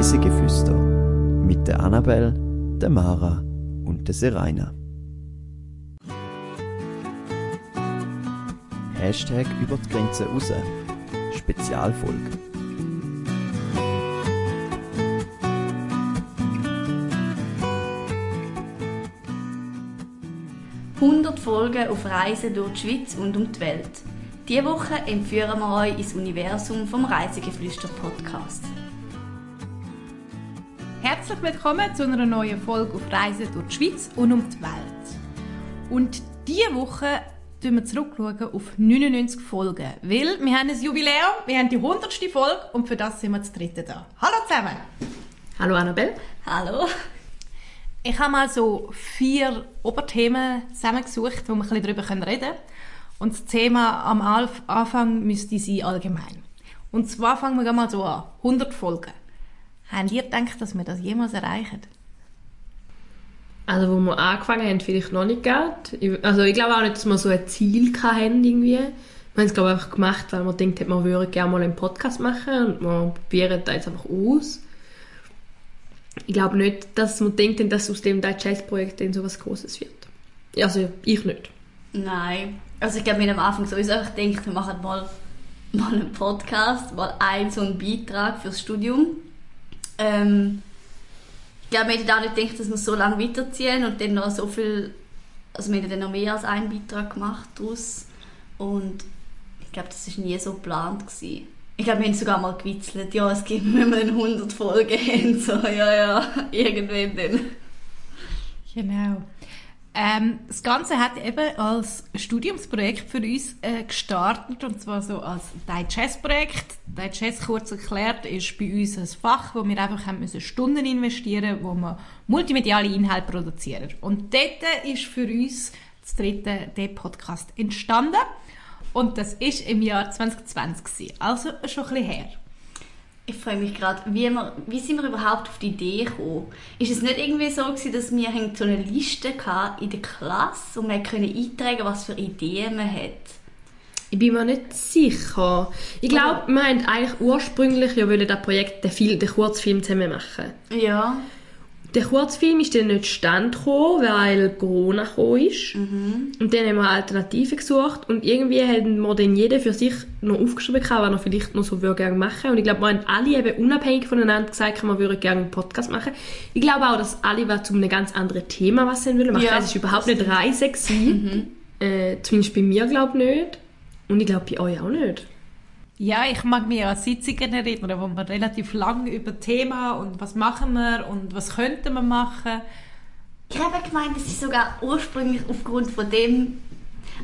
Reisegeflüster mit der Annabel, der Mara und der Seraina. Hashtag über die Grenze raus. Spezialfolge. «100 Folgen auf Reisen durch die Schweiz und um die Welt». Diese Woche entführen wir euch ins Universum vom Reisegeflüster-Podcast. Herzlich willkommen zu einer neuen Folge auf Reisen durch die Schweiz und um die Welt. Und diese Woche schauen wir zurückschauen auf 99 Folgen, weil wir haben ein Jubiläum, wir haben die 100. Folge und für das sind wir zu dritten da. Hallo zusammen! Hallo Annabelle. Hallo! Ich habe mal so vier Oberthemen zusammengesucht, wo wir ein bisschen darüber reden können. Und das Thema am Anfang müsste sein allgemein. Und zwar fangen wir mal so an. 100 Folgen. Habt ihr gedacht, dass wir das jemals erreichen? Also, wo wir angefangen haben, vielleicht noch nicht gerade. Also, ich glaube auch nicht, dass wir so ein Ziel hatten, irgendwie. Wir haben es, glaube ich, einfach gemacht, weil wir gedacht haben, wir würden gerne mal einen Podcast machen und wir probieren das jetzt einfach aus. Ich glaube nicht, dass wir denken, dass aus dem Digest-Projekt so etwas Großes wird. Also, ich nicht. Nein. Also, ich glaube, wir haben am Anfang sowieso einfach gedacht, wir machen mal, mal einen Podcast, mal einen so einen Beitrag fürs Studium. Ähm, ich glaube, wir hätten auch nicht gedacht, dass wir so lange weiterziehen und dann noch so viel, also wir haben dann noch mehr als einen Beitrag gemacht daraus und ich glaube, das war nie so geplant. Gewesen. Ich glaube, wir haben sogar mal gewitzelt, ja, es gibt, wenn wir 100 Folgen haben, so, ja, ja, irgendwann dann. Genau. Ähm, das Ganze hat eben als Studiumsprojekt für uns äh, gestartet und zwar so als Digest-Projekt. Digest, kurz erklärt, ist bei uns ein Fach, wo wir einfach haben müssen Stunden investieren wo wir multimediale Inhalte produzieren. Und dort ist für uns das dritte der Podcast entstanden und das ist im Jahr 2020 also schon ein bisschen her. Ich freue mich gerade, wie, wie sind wir überhaupt auf die Idee gekommen? Ist es nicht irgendwie so gewesen, dass wir so eine Liste in der Klasse und wir können eintragen, was für Ideen man hat? Ich bin mir nicht sicher. Ich glaube, wir wollten eigentlich ursprünglich ja das Projekt den, Film, den Kurzfilm zusammen machen. Ja. Der Kurzfilm ist dann nicht stand weil Corona gekommen ist. Mhm. Und dann haben wir Alternativen gesucht und irgendwie haben wir dann jeder für sich noch aufgeschrieben, was er vielleicht noch so gerne machen Und ich glaube, wir haben alle eben unabhängig voneinander gesagt, wir würden gerne einen Podcast machen. Ich glaube auch, dass alle was zu einem ganz anderen Thema was sie wollen machen. Ja, es war überhaupt nicht Reise. Mhm. Äh, zumindest bei mir glaube ich nicht. Und ich glaube bei euch auch nicht. Ja, ich mag mich an Sitzungen erinnern, wo wir relativ lang über Thema und was machen wir und was könnten wir machen. Ich habe gemeint, es ist sogar ursprünglich aufgrund von dem.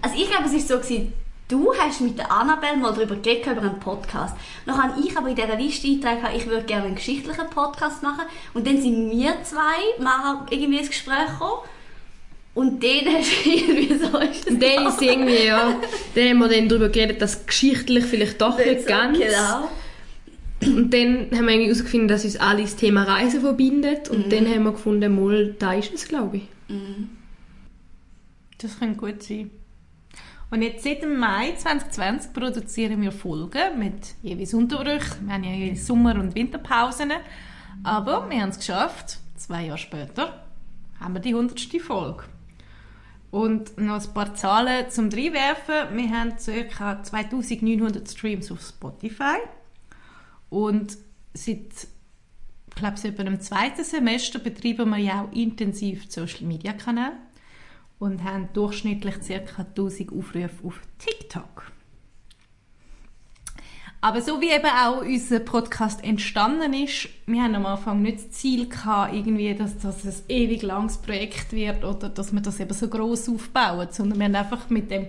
Also ich glaube, es ist so gewesen, du hast mit der Annabelle mal darüber geredet, über einen Podcast. Dann habe ich aber in dieser Liste eingetragen, ich würde gerne einen geschichtlichen Podcast machen. Und dann sind wir zwei mal irgendwie ins Gespräch gekommen. Und dann hast du irgendwie so... Ist und dann ist irgendwie, ja... Dann haben wir dann darüber geredet, dass geschichtlich vielleicht doch nicht ganz... Genau. Und dann haben wir irgendwie herausgefunden, dass uns alle das Thema Reisen verbindet. Und mhm. dann haben wir gefunden, mal, da ist es, glaube ich. Mhm. Das könnte gut sein. Und jetzt seit dem Mai 2020 produzieren wir Folgen mit jeweils Unterbrüchen. Wir haben ja jeweils Sommer- und Winterpausen. Aber wir haben es geschafft. Zwei Jahre später haben wir die 100. Folge. Und noch ein paar Zahlen zum Reinwerfen. Wir haben ca. 2900 Streams auf Spotify. Und seit, ich glaube, seit dem zweiten Semester betreiben wir ja auch intensiv Social Media Kanäle und haben durchschnittlich ca. 1000 Aufrufe auf TikTok. Aber so wie eben auch unser Podcast entstanden ist, wir haben am Anfang nicht das Ziel gehabt, irgendwie, dass das ein ewig langes Projekt wird oder dass wir das eben so groß aufbauen, sondern wir haben einfach mit dem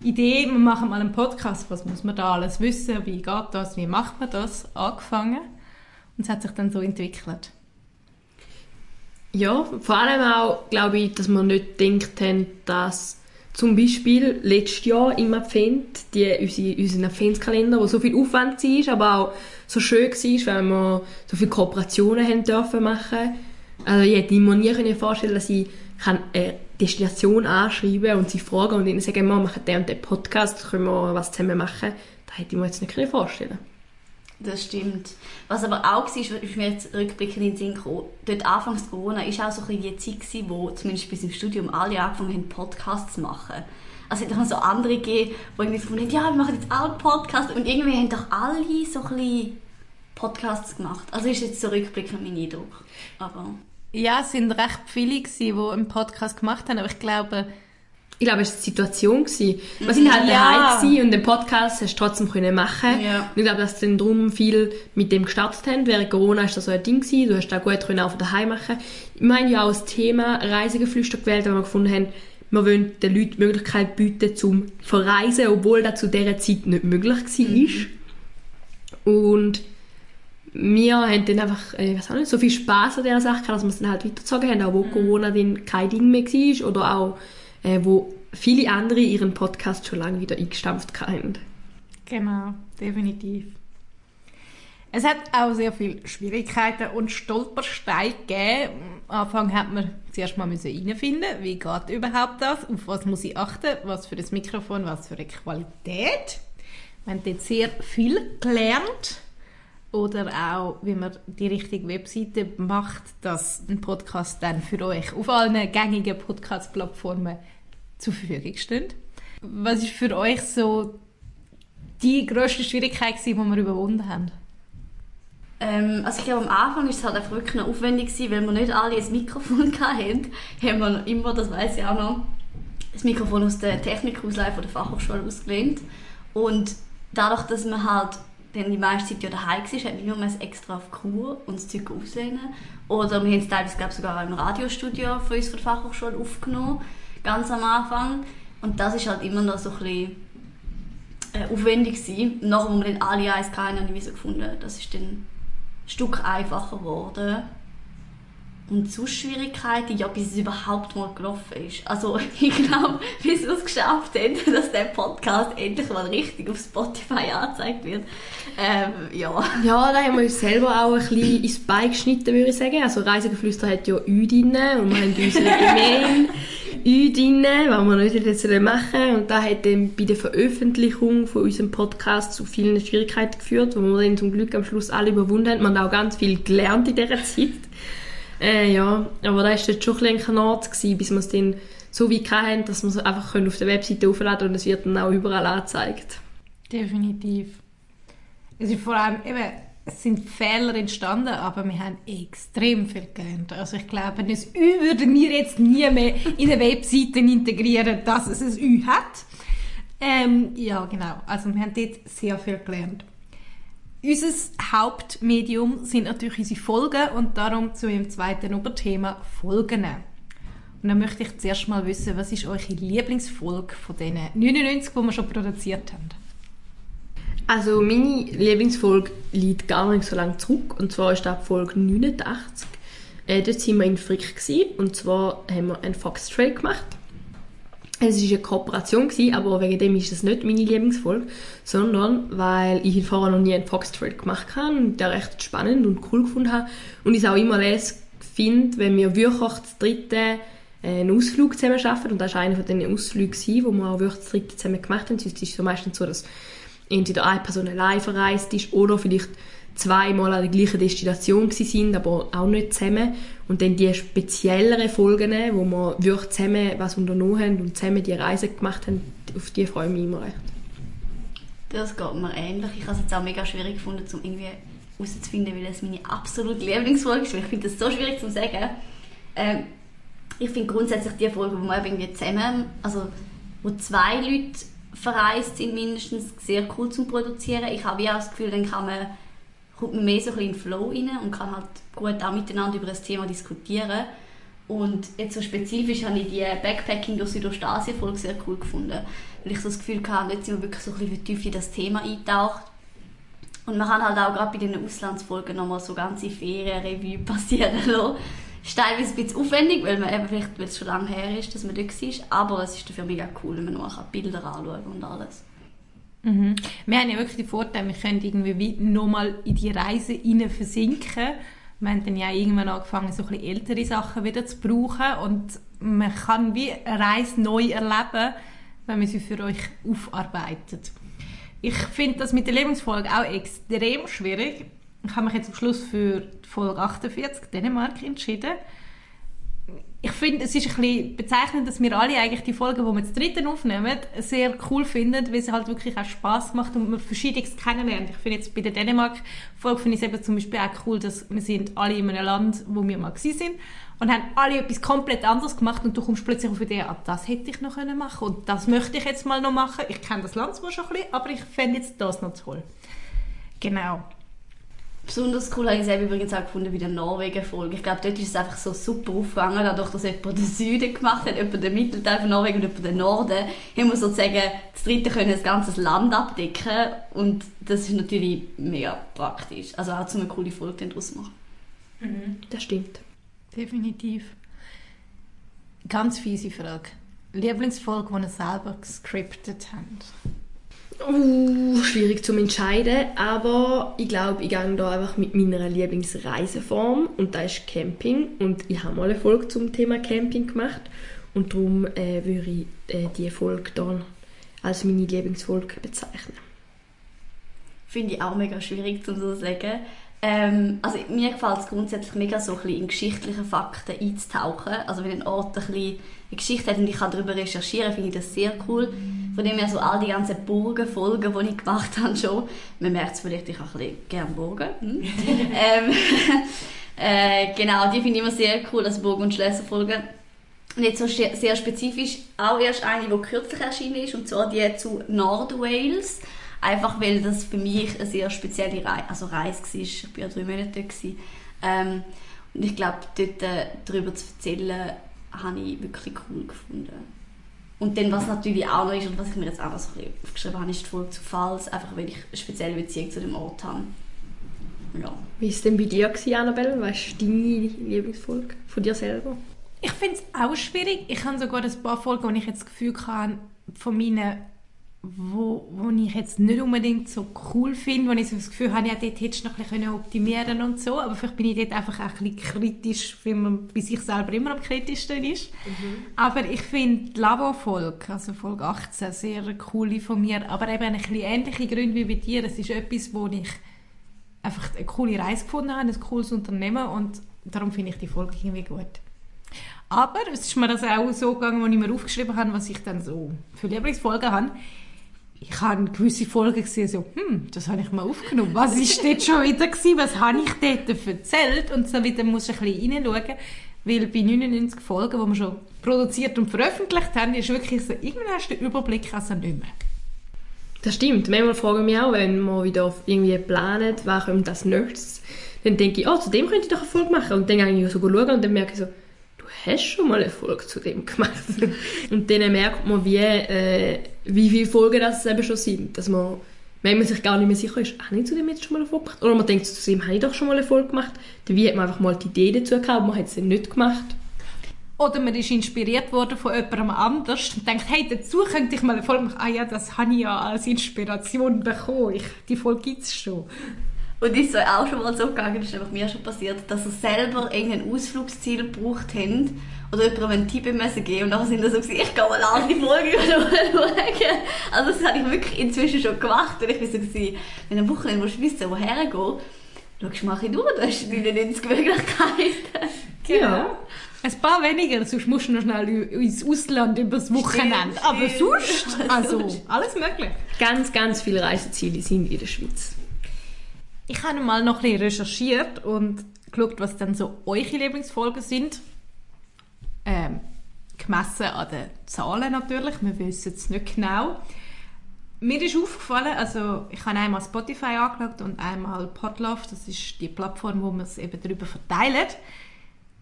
Idee, wir machen mal einen Podcast, was muss man da alles wissen, wie geht das, wie macht man das, angefangen und es hat sich dann so entwickelt. Ja, vor allem auch, glaube ich, dass wir nicht gedacht haben, dass zum Beispiel letztes Jahr im Advent, die, unsere, unseren Adventskalender, wo so viel Aufwand war, aber auch so schön war, weil wir so viele Kooperationen haben dürfen machen. Also ich hätte mir nie vorstellen dass ich eine Destination anschreiben und sie fragen und ihnen sagen, wir machen den und den Podcast, können wir was zusammen machen. Das hätte ich mir jetzt nicht vorstellen Das stimmt. Was aber auch war, ist mir jetzt rückblickend in den Sinn gekommen, dort anfangs Corona war auch so ein die Zeit, gewesen, wo zumindest bis im Studium alle angefangen haben, Podcasts zu machen. Also es hat doch so andere gegeben, die irgendwie gefunden haben, ja, wir machen jetzt auch einen Podcast. Und irgendwie haben doch alle so ein bisschen Podcasts gemacht. Also ist jetzt so rückblickend mein Eindruck. Aber... Ja, es sind recht viele gewesen, die einen Podcast gemacht haben, aber ich glaube, ich glaube, es war die Situation. Gewesen. Wir sind halt Ja. daheim und den Podcast hast du trotzdem können machen. Ja. Und ich glaube, dass dann darum viel mit dem gestartet haben. Während Corona ist das so ein Ding gewesen. Du hast da gut können auch von daheim machen. Ich meine ja auch das Thema Reisegeflüster gewählt, weil wir gefunden haben, wir wollen den Leuten die Möglichkeit bieten zum Verreisen, obwohl das zu dieser Zeit nicht möglich war. Und wir haben dann einfach, äh, ich weiß auch nicht, so viel Spaß an dieser Sache gehabt, dass wir es dann halt weitergezogen haben, auch wo Corona dann kein Ding mehr war oder auch äh, wo viele andere ihren Podcast schon lange wieder eingestampft haben. Genau, definitiv. Es hat auch sehr viele Schwierigkeiten und Stolpersteine gegeben. Am Anfang hat man zuerst mal reinfinden, wie geht überhaupt das, auf was muss ich achten, was für das Mikrofon, was für eine Qualität. Wir haben dort sehr viel gelernt. Oder auch, wie man die richtige Webseite macht, dass ein Podcast dann für euch auf allen gängigen Podcast-Plattformen zur Verfügung steht. Was ist für euch so die grösste Schwierigkeit, die wir überwunden haben? Ähm, also ich glaube, am Anfang war es halt einfach wirklich noch aufwendig, gewesen, weil wir nicht alle ein Mikrofon hatten. Haben wir noch immer, das weiß ich auch noch, das Mikrofon aus der Technikausleihe von der Fachhochschule ausgelehnt. Und dadurch, dass man halt dann die meiste Zeit ja daheim war, hat man mal extra auf Kur und das Zeug auslehnen. Oder wir haben es teilweise, glaube ich, sogar im Radiostudio von uns von der Fachhochschule aufgenommen, ganz am Anfang. Und das ist halt immer noch so ein bisschen äh, aufwendig gewesen. Nachher, wir dann alle eins hatten, habe ich so gefunden, das ist dann ein Stück einfacher geworden. Und sonst Schwierigkeiten, ja, bis es überhaupt mal gelaufen ist. Also, ich glaube, bis wir es geschafft haben, dass der Podcast endlich mal richtig auf Spotify angezeigt wird. Ähm, ja. Ja, da haben wir uns selber auch ein bisschen ins Bein geschnitten, würde ich sagen. Also Reisegeflüster hat ja Ü drin und wir haben unsere Domain Ü drin, was wir nicht jetzt machen. Und das hat dann bei der Veröffentlichung von unserem Podcast zu vielen Schwierigkeiten geführt, wo wir dann zum Glück am Schluss alle überwunden haben. Man hat auch ganz viel gelernt in dieser Zeit. Äh, ja, aber da war dort schon ein bisschen ein Kanat, bis wir es dann so weit hatten, dass wir es einfach auf der Webseite aufladen können und es wird dann auch überall angezeigt. Definitiv. Es ist vor allem eben, es sind Fehler entstanden, aber wir haben extrem viel gelernt. Also ich glaube, das Ü würden wir jetzt nie mehr in eine Webseite integrieren, dass es ein Ü hat. Ähm, ja, genau. Also wir haben dort sehr viel gelernt. Unser Hauptmedium sind natürlich unsere Folgen und darum zu dem zweiten Oberthema Folgen. Und dann möchte ich zuerst mal wissen, was ist eure Lieblingsfolge von den 99, die wir schon produziert haben? Also meine Lieblingsfolge liegt gar nicht so lange zurück und zwar ist das Folge 89. Äh, dort waren wir in Frick gewesen, und zwar haben wir einen Foxtrail gemacht. Es war eine Kooperation, gewesen, aber wegen dem ist es nicht meine Lieblingsfolge, sondern weil ich vorher noch nie einen Foxtrail gemacht habe und der recht spannend und cool gefunden habe und ich es auch immer lässig finde, wenn wir wirklich zu dritten äh, einen Ausflug zusammen schaffen und das war einer von diesen Ausflügen, wo wir auch wirklich zu dritt zusammen gemacht haben. Sonst ist es so meistens so, dass entweder eine Person allein verreist ist oder vielleicht zweimal an der gleichen Destination sind, aber auch nicht zusammen. Und dann die spezielleren Folgen, wo wir wirklich zusammen was unternommen haben und zusammen die Reise gemacht haben, auf die freue ich mich immer recht. Das geht mir ähnlich. Ich habe es jetzt auch mega schwierig gefunden, um irgendwie herauszufinden, weil es meine absolute Lieblingsfolge ist. Ich finde das so schwierig zu sagen. Ähm, ich finde grundsätzlich die Folge, wo wir irgendwie zusammen, also wo zwei Leute verreist sind mindestens, sehr cool zum Produzieren. Ich habe ja das Gefühl, dann kann man, kommt man mehr so ein bisschen in den Flow rein und kann halt gut auch miteinander über das Thema diskutieren. Und jetzt so spezifisch habe ich die Backpacking durch Südostasien-Folge sehr cool gefunden, weil ich so das Gefühl hatte, jetzt sind wir wirklich so ein bisschen vertieft in das Thema eintaucht. Und man kann halt auch gerade bei den Auslandsfolgen nochmal so ganze Ferienrevue passieren lassen. Ist teilweise ein bisschen aufwendig, weil, man eben vielleicht, weil es schon lange her ist, dass man dort war. Aber es ist dafür mega cool, wenn man nur Bilder anschauen und alles. Mhm. Wir haben ja wirklich den Vorteil, wir können irgendwie wie nochmal in die Reise rein versinken. Wir haben dann ja irgendwann angefangen, so ein bisschen ältere Sachen wieder zu brauchen und man kann wie eine Reise neu erleben, wenn man sie für euch aufarbeitet. ich finde das mit der Lebensfolge auch extrem schwierig. Ich habe mich jetzt am Schluss für Folge 48 Dänemark entschieden. Ich finde, es ist ein bisschen bezeichnend, dass wir alle eigentlich die Folgen, die wir zu dritten aufnehmen, sehr cool finden, weil sie halt wirklich auch Spaß macht und man Verschiedenes kennenlernt. Ich finde jetzt bei der Dänemark-Folge finde ich es eben zum Beispiel auch cool, dass wir sind alle in einem Land, wo wir mal sind und haben alle etwas komplett anderes gemacht und du kommst plötzlich auf die Idee, ah, das hätte ich noch können machen und das möchte ich jetzt mal noch machen. Ich kenne das Land zwar schon ein bisschen, aber ich fände jetzt das noch toll. Genau. Besonders cool habe ich es eben übrigens auch gefunden bei der Norwegen-Folge. Ich glaube, dort ist es einfach so super aufgegangen, dadurch, dass jemand den Süden gemacht hat, jemand den Mittelteil von Norwegen und jemand den Norden. Haben wir sozusagen das dritte können das ganze Land abdecken und das ist natürlich mega praktisch. Also auch zu eine coole Folge daraus machen. Das stimmt. Definitiv. Ganz fiese Frage. Lieblingsfolge, die ihr selber gescriptet habt? Uh, schwierig zu entscheiden, aber ich glaube, ich gehe da einfach mit meiner Lieblingsreiseform und das ist Camping und ich habe mal eine Folge zum Thema Camping gemacht und darum äh, würde ich äh, diese Folge dann als meine Lieblingsfolge bezeichnen. Finde ich auch mega schwierig zu sagen. Ähm, also mir gefällt es grundsätzlich mega so ein bisschen in geschichtliche Fakten einzutauchen. Also wenn ein Ort ein bisschen eine Geschichte hat und ich kann darüber recherchieren, finde ich das sehr cool. Von dem her so all die ganzen Burgenfolgen, die ich gemacht habe schon. Man merkt es vielleicht, ich habe ein bisschen gerne Burgen. Hm? ähm, äh, genau, die finde ich immer sehr cool, als Burgen- und Schlösserfolgen. Und jetzt so sehr spezifisch auch erst eine, die kürzlich erschienen ist, und zwar die zu Nordwales. Einfach weil das für mich eine sehr spezielle Reise, also Reise war. Ich war ja drei Monate dort. gewesen. Ähm, und ich glaube, dort äh, darüber zu erzählen, habe ich wirklich cool gefunden. Und dann, was natürlich auch noch ist, und was ich mir jetzt auch noch so ein bisschen aufgeschrieben habe, ist die Folge zu Pfalz, einfach weil ich eine spezielle Beziehung zu dem Ort habe. Ja. Wie war es denn bei dir, gewesen, Annabelle? Was ist deine Lieblingsfolge von dir selber? Ich finde es auch schwierig. Ich habe sogar ein paar Folgen, wo ich jetzt das Gefühl hatte, von meinen, wo, wo ich jetzt nicht unbedingt so cool finde, wo ich so das Gefühl habe, ja, dort hättest du noch ein bisschen optimieren und so. Aber vielleicht bin ich dort einfach auch ein bisschen kritisch, weil man bei sich selber immer am kritischsten ist. Aber ich finde die Labo-Folge, also Folge 18, sehr coole von mir. Aber eben ein bisschen ähnliche Gründe wie bei dir. Es ist etwas, wo ich einfach eine coole Reise gefunden habe, ein cooles Unternehmen und darum finde ich die Folge irgendwie gut. Aber es ist mir das auch so gegangen, als ich mir aufgeschrieben habe, was ich dann so für Lieblingsfolgen habe. Ich habe gewisse Folgen gesehen, so, hm, das habe ich mal aufgenommen. Was ist dort schon wieder gewesen? Was habe ich dort erzählt? Und so wieder muss ich ein bisschen reinschauen. Weil bei 99 Folgen, die wir schon produziert und veröffentlicht haben, ist wirklich so, irgendwann hast du den Überblick also nicht mehr. Das stimmt. Manchmal frage ich mich auch, wenn man wieder irgendwie plant, was kommt das nächstes, dann denke ich, oh, zu dem könnte ich doch eine Folge machen. Und dann gehe ich so schauen und dann merke ich so, du hast schon mal eine Folge zu dem gemacht. und dann merkt man, wie, äh, wie viele Folgen das eben schon sind. Dass man, wenn man sich gar nicht mehr sicher ist, habe ich zu dem jetzt schon mal eine Folge gemacht? Oder man denkt, zu dem habe ich doch schon mal eine Folge gemacht. Dann wie hat man einfach mal die Idee dazu gehabt, aber man hat es dann nicht gemacht. Oder man ist inspiriert worden von jemandem anders und denkt, hey, dazu könnte ich mal eine Folge machen. Ah ja, das habe ich ja als Inspiration bekommen. Ich, die Folge gibt es schon. Und ist so auch schon mal so gegangen, das ist einfach mir schon passiert, dass sie selber irgendein Ausflugsziel gebraucht haben oder jemandem einen Tipp geben und dann sind sie so gewesen, ich gehe mal an die Folge schauen. Also das habe ich wirklich inzwischen schon gemacht und ich war so gewesen, wenn du am Wochenende willst wissen, woher gehen, schaust du mal ein durch, da hast du 99 Möglichkeiten. Ja. Ein paar weniger, sonst musst du noch schnell ins Ausland übers Wochenende. Stimmt, Aber stimmt. sonst, also, alles möglich. Ganz, ganz viele Reiseziele sind in der Schweiz. Ich habe mal noch ein bisschen recherchiert und geschaut, was dann so eure Lieblingsfolgen sind. Ähm, gemessen an den Zahlen natürlich, wir wissen es nicht genau. Mir ist aufgefallen, also ich habe einmal Spotify angeschaut und einmal Podlove, das ist die Plattform, wo man es eben darüber verteilt.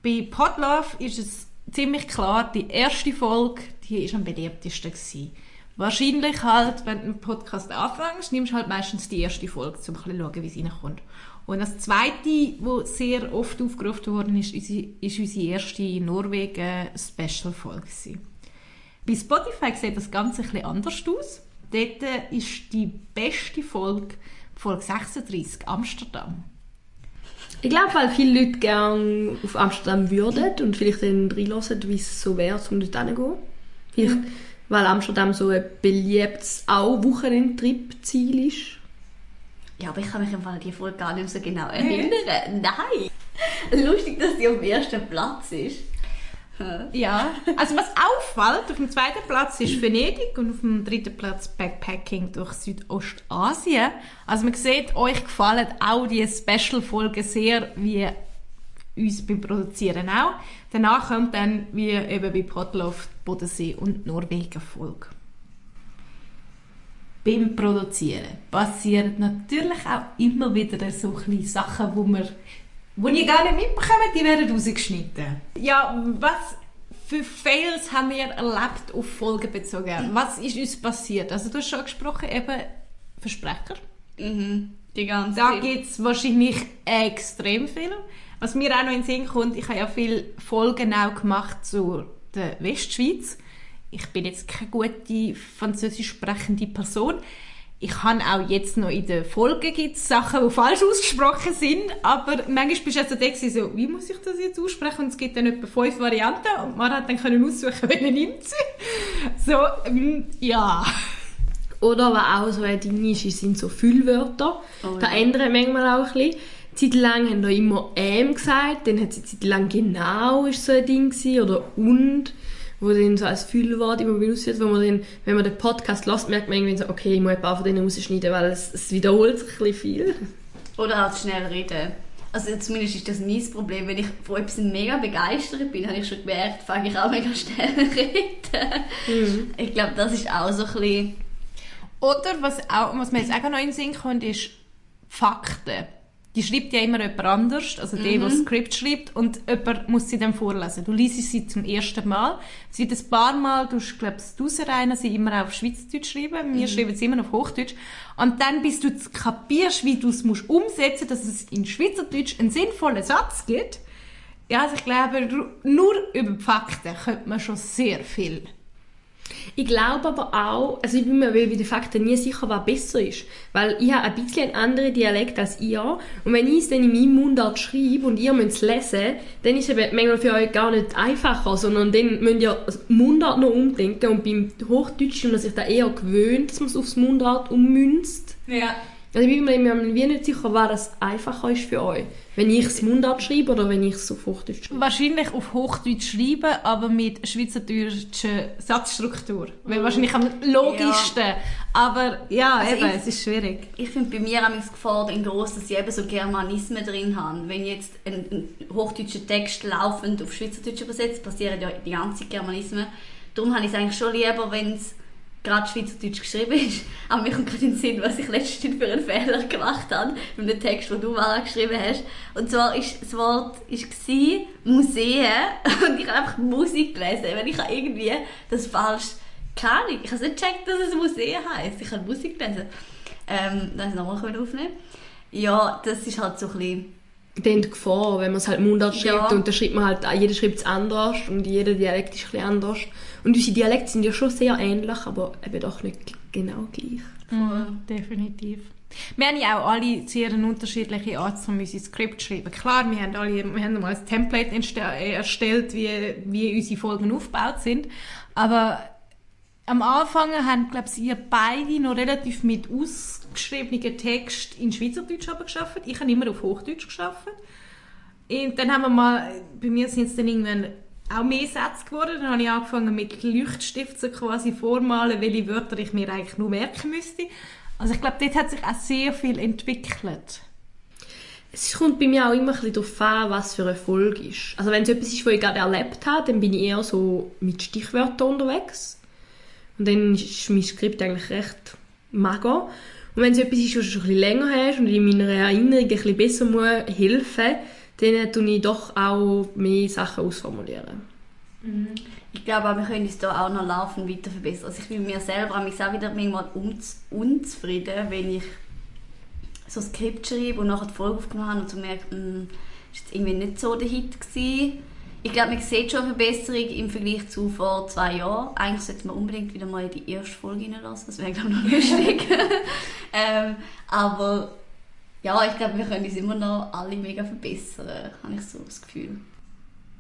Bei Podlove ist es ziemlich klar, die erste Folge, die ist am beliebtesten gewesen. Wahrscheinlich halt, wenn du einen Podcast anfängst, nimmst du halt meistens die erste Folge, um ein bisschen zu schauen, wie es reinkommt. Und das zweite, was sehr oft aufgerufen worden ist, ist, unsere erste Norwegen-Special-Folge. Bei Spotify sieht das Ganze ein bisschen anders aus. Dort ist die beste Folge Folge 36, Amsterdam. Ich glaube, weil viele Leute gerne auf Amsterdam würden und vielleicht dann reinlassen, wie es so wäre, um dort hinzugehen. Vielleicht weil Amsterdam so ein beliebtes auch Wochenendtrip-Ziel ist. Ja, aber ich kann mich im Fall an die Folge gar nicht mehr so genau erinnern. Nein! Lustig, dass die auf dem ersten Platz ist. Ja, also was auffällt, auf dem zweiten Platz ist Venedig und auf dem dritten Platz Backpacking durch Südostasien. Also man sieht, euch gefallen auch die Special-Folgen sehr, wie uns beim Produzieren auch. Danach kommt dann, wie eben bei Potloff, Bodensee und Norwegen-Folge. Beim Produzieren passieren natürlich auch immer wieder so kleine Sachen, wo wir wo ihr gar nicht mitbekommt, die werden rausgeschnitten. Ja, was für Fails haben wir erlebt auf Folgen bezogen? Was ist uns passiert? Also du hast schon gesprochen, eben Versprecher. Mhm. Die ganze Da gibt es wahrscheinlich extrem viel. Was mir auch noch in den Sinn kommt, ich habe ja viele Folgen auch gemacht zu der Westschweiz. Ich bin jetzt keine gute französisch sprechende Person. Ich habe auch jetzt noch in den Folgen gibt's Sachen, die falsch ausgesprochen sind, aber manchmal bist du also da so, wie muss ich das jetzt aussprechen? Und es gibt dann etwa fünf Varianten und man hat dann können aussuchen, welche nimmt sie. So, ähm, ja. Oder was auch so ein Ding ist, sind so Füllwörter. Oh, da ja. ändert manchmal auch ein bisschen. Zeit lang haben da immer «ähm» gesagt, dann hat sie Zeit lang «genau» ist so ein Ding gewesen, oder «und», wo dann so als Füllwort immer benutzt wird, wo man dann, wenn man den Podcast lässt, merkt man irgendwie so, okay, ich muss ein paar von denen rausschneiden, weil es, es wiederholt sich ein bisschen viel. Oder halt schnell reden. Also zumindest ist das mein Problem. Wenn ich von etwas mega begeistert bin, habe ich schon gemerkt, fange ich auch mega schnell reden. Ich glaube, das ist auch so ein bisschen... Oder was, auch, was mir jetzt auch noch in den Sinn kommt, ist Fakten. Die schreibt ja immer jemand anders, also der, der das Skript schreibt, und jemand muss sie dann vorlesen. Du liest sie zum ersten Mal. Wird ein paar Mal, du glaubst, du rein, sie immer auf Schweizerdeutsch schreiben. Wir schreiben sie immer auf Hochdeutsch. Und dann, bis du kapierst, wie du es musst umsetzen, dass es in Schweizerdeutsch einen sinnvollen Satz gibt. Ja, also ich glaube, nur über die Fakten könnte man schon sehr viel. Ich glaube aber auch, also ich bin mir bei den Fakten nie sicher, was besser ist. Weil ich habe ein bisschen einen anderen Dialekt als ihr. Und wenn ich es dann in meinem Mundart schreibe und ihr müsst es lesen, dann ist es manchmal für euch gar nicht einfacher, sondern dann müsst ihr das Mundart noch umdenken. Und beim Hochdeutschen, man sich da eher gewöhnt, dass man es aufs Mundart ummünzt. Ja. Also ich bin mir wie nicht sicher, was das einfacher ist für euch. Wenn ich es Mundart schreibe oder wenn ich es auf Hochdeutsch schreibe. Wahrscheinlich auf Hochdeutsch schreiben, aber mit schweizerdeutscher Satzstruktur. Weil wahrscheinlich am logischsten. Aber ja, Also eben, ich- es ist schwierig. Ich finde bei mir am in groß, dass ich eben so Germanismen drin habe. Wenn ich jetzt einen, einen hochdeutscher Text laufend auf Schweizerdeutsch übersetze, passieren ja die ganzen Germanismen. Darum habe ich es eigentlich schon lieber, wenn es gerade Schweizerdeutsch geschrieben ist. Aber mir kommt gerade in den Sinn, was ich letztens für einen Fehler gemacht habe mit dem Text, den du mal geschrieben hast. Und zwar ist das Wort ist gsi, Museen und ich habe einfach Musik gelesen, weil ich habe irgendwie das falsch keine Ahnung, ich habe nicht gecheckt, dass es ein Museum heisst. Ich habe Musik gelesen. Ähm, dann ich nochmal aufnehmen. Ja, das ist halt so ein bisschen... dann die Gefahr, wenn man es halt Mundart schreibt Ja. und dann schreibt man halt, jeder schreibt es anders und jeder Dialekt ist ein bisschen anders. Und unsere Dialekte sind ja schon sehr ähnlich, aber eben doch nicht genau gleich. Mhm, definitiv. Wir haben ja auch alle sehr eine unterschiedliche Art, um unser Skript zu schreiben. Klar, wir haben, alle, wir haben mal ein Template äh, erstellt, wie, wie unsere Folgen aufgebaut sind. Aber am Anfang haben, glaube ich, ihr beide noch relativ mit ausgeschriebenen Text in Schweizerdeutsch geschafft. Ich habe immer auf Hochdeutsch geschafft. Und dann haben wir mal, bei mir sind es dann irgendwann auch mehr Sätze geworden. Dann habe ich angefangen mit Leuchtstift so quasi vormalen, welche Wörter ich mir eigentlich nur merken müsste. Also ich glaube, dort hat sich auch sehr viel entwickelt. Es kommt bei mir auch immer ein bisschen darauf an, was für eine Folge ist. Also wenn es etwas ist, was ich gerade erlebt habe, dann bin ich eher so mit Stichwörtern unterwegs. Und dann ist mein Skript eigentlich recht mager. Und wenn es etwas ist, was du schon ein bisschen länger hast und in meiner Erinnerung ein bisschen besser muss helfen dann tue ich doch auch mehr Sachen ausformulieren. Ich glaube wir können uns da auch noch laufend weiter verbessern. Also ich bin mir selber auch wieder manchmal unz- unzufrieden, wenn ich so ein Skript schreibe und nachher die Folge aufgenommen habe und so merke, hm, ist jetzt irgendwie nicht so der Hit gewesen. Ich glaube, man sieht schon eine Verbesserung im Vergleich zu vor zwei Jahren. Eigentlich sollte man unbedingt wieder mal in die erste Folge reinlassen. Das wäre, glaube ich, noch lustig. ähm, aber ja, ich glaube, wir können uns immer noch alle mega verbessern, habe ich so das Gefühl.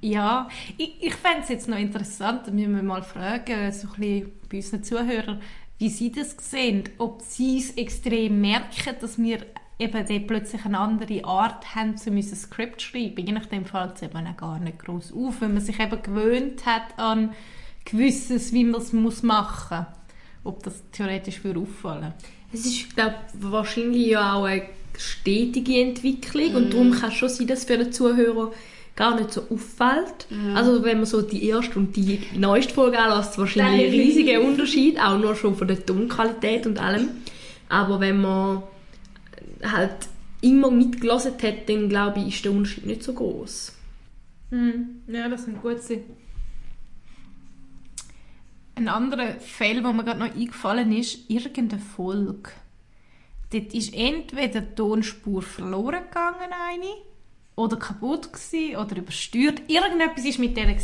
Ja, ich, ich fände es jetzt noch interessant, da müssen wir mal fragen, so ein bisschen bei unseren Zuhörern, wie sie das sehen, ob sie es extrem merken, dass wir eben dann plötzlich eine andere Art haben, zu müssen Skript schreiben. Je nachdem fällt es eben auch gar nicht groß auf, wenn man sich eben gewöhnt hat an gewisses, wie man es muss machen muss. Ob das theoretisch würde auffallen. Es ist, glaube wahrscheinlich ja auch eine stetige Entwicklung und darum kann es schon sein, dass für den Zuhörer gar nicht so auffällt. Also wenn man so die erste und die neueste Folge anlässt, wahrscheinlich ein riesiger Unterschied, auch nur schon von der Tonqualität und allem. Aber wenn man halt immer mitgelassen hat, dann glaube ich, ist der Unterschied nicht so groß. Hm, Ja, das sind gut sein. Ein anderer Fall, der mir gerade noch eingefallen ist, irgendeine Folge. Dort ist entweder die Tonspur verloren gegangen, eine, oder kaputt gewesen, oder übersteuert. Irgendetwas war mit der.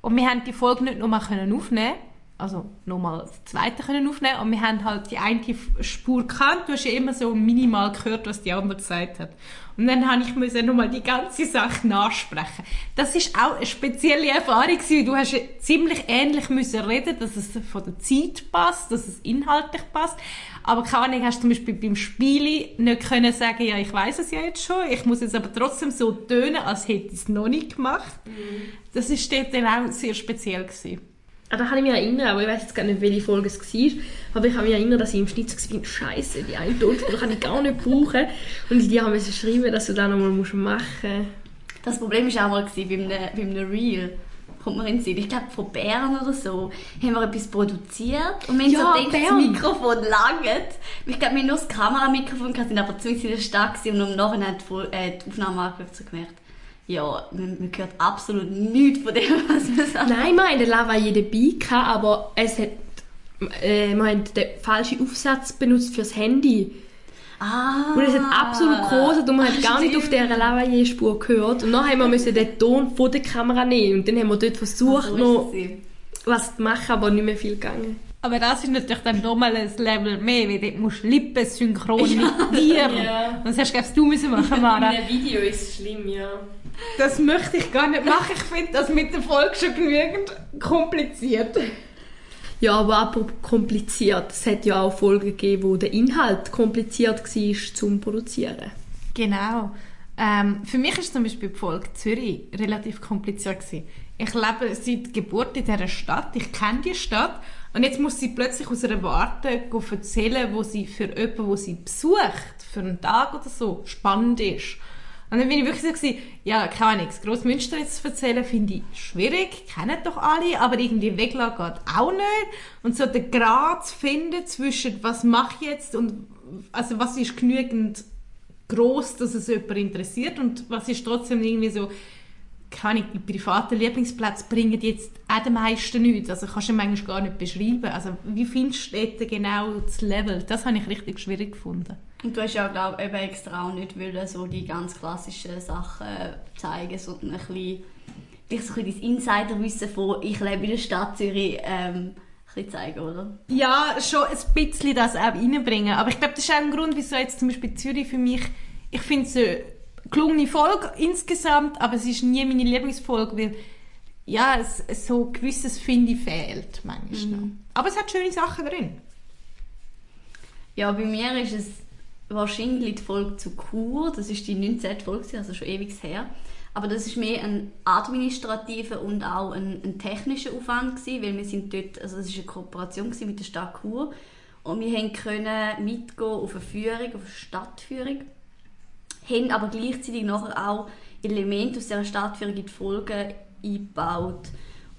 Und wir haben die Folge nicht nochmal aufnehmen also nochmal das zweite können aufnehmen und wir haben halt die eine Spur gekannt. Du hast ja immer so minimal gehört, was die andere gesagt hat. Und dann habe ich müssen nochmal die ganze Sache nachsprechen. Das ist auch eine spezielle Erfahrung gewesen. Du hast ja ziemlich ähnlich müssen reden, dass es von der Zeit passt, dass es inhaltlich passt. Aber keine Ahnung, hast du zum Beispiel beim Spielen nicht können sagen, ja, ich weiß es ja jetzt schon, ich muss jetzt aber trotzdem so tönen, als hätte ich es noch nicht gemacht. Das ist dort dann auch sehr speziell gewesen. Ah, da kann ich mich erinnern, aber ich weiß jetzt gar nicht, welche Folge es war. Aber ich kann mich erinnern, dass ich im Schnitt so bin, Scheiße, die eine Tonspur kann ich gar nicht brauchen. Und die haben mir geschrieben, dass du das nochmal machen musst. Das Problem war auch mal gewesen, bei, einem, bei einem Reel. Kommt mir in den Sinn. Ich glaube, von Bern oder so haben wir etwas produziert und haben Ja, so gedacht, das. Mikrofon langt. Ich glaube, wir haben nur das Kameramikrofon gehabt, sind aber zumindest in der Stadt und im Nachhinein hat äh, die Aufnahme angeschaut so gemerkt, ja, man, man hört absolut nichts von dem, was wir sagen. Nein, wir hatten den Lavalier dabei, gehabt, aber es hat, äh, wir haben den falschen Aufsatz benutzt fürs Handy. Ah. Und es hat absolut groß und man hat gar nicht auf dieser Lavalier-Spur gehört. Und dann haben wir müssen den Ton von der Kamera nehmen. Und dann haben wir dort versucht, noch was zu machen, aber nicht mehr viel gegangen. Aber das ist natürlich dann nochmal ein Level mehr, weil dort musst du Lippen synchron mit dir. Ja. Das hast du müssen machen, Mara. Video ist es schlimm, ja. Das möchte ich gar nicht machen. Ich finde das mit der Folge schon genügend kompliziert. Ja, aber apropos kompliziert. Es hat ja auch Folgen gegeben, wo der Inhalt kompliziert war zum Produzieren. Genau. Ähm, für mich ist zum Beispiel die Folge Zürich relativ kompliziert gewesen. Ich lebe seit Geburt in dieser Stadt. Ich kenne die Stadt. Und jetzt muss sie plötzlich aus einer Warte erzählen, wo sie für jemanden, wo sie besucht, für einen Tag oder so, spannend ist. Und dann bin ich wirklich so ja, keine Ahnung, das Grossmünster jetzt zu erzählen, finde ich schwierig, kennen doch alle, aber irgendwie weglassen geht auch nicht. Und so den Grad zu finden zwischen, was mache ich jetzt und, also was ist genügend groß, dass es jemand interessiert und was ist trotzdem irgendwie so, keine Ahnung, privaten Lieblingsplätze bringen jetzt auch den meisten nichts. Also kannst du manchmal gar nicht beschreiben. Also wie findest du dort genau das Level? Das habe ich richtig schwierig gefunden. Und du hast ja, glaube ich, extra auch nicht wollen, so die ganz klassischen Sachen zeigen, sondern ein bisschen, vielleicht so ein bisschen das Insiderwissen von «Ich lebe in der Stadt Zürich» ähm, zeigen, oder? Ja, schon ein bisschen das auch reinbringen. Aber ich glaube, das ist auch ein Grund, wieso jetzt zum Beispiel Zürich für mich, ich finde es eine gelungene Folge insgesamt, aber es ist nie meine Lieblingsfolge, weil ja, es, so gewisses finde fehlt manchmal noch. Aber es hat schöne Sachen drin. Ja, bei mir ist es wahrscheinlich die Folge zu Kur. Das ist die 19. Folge, also schon ewig her. Aber das ist mehr ein administrativer und auch ein, ein technischer Aufwand gewesen, weil wir sind dort, also es ist eine Kooperation mit der Stadt Chur und wir haben können mitgehen auf eine Führung, auf eine Stadtführung, haben aber gleichzeitig nachher auch Elemente aus dieser Stadtführung in die Folgen eingebaut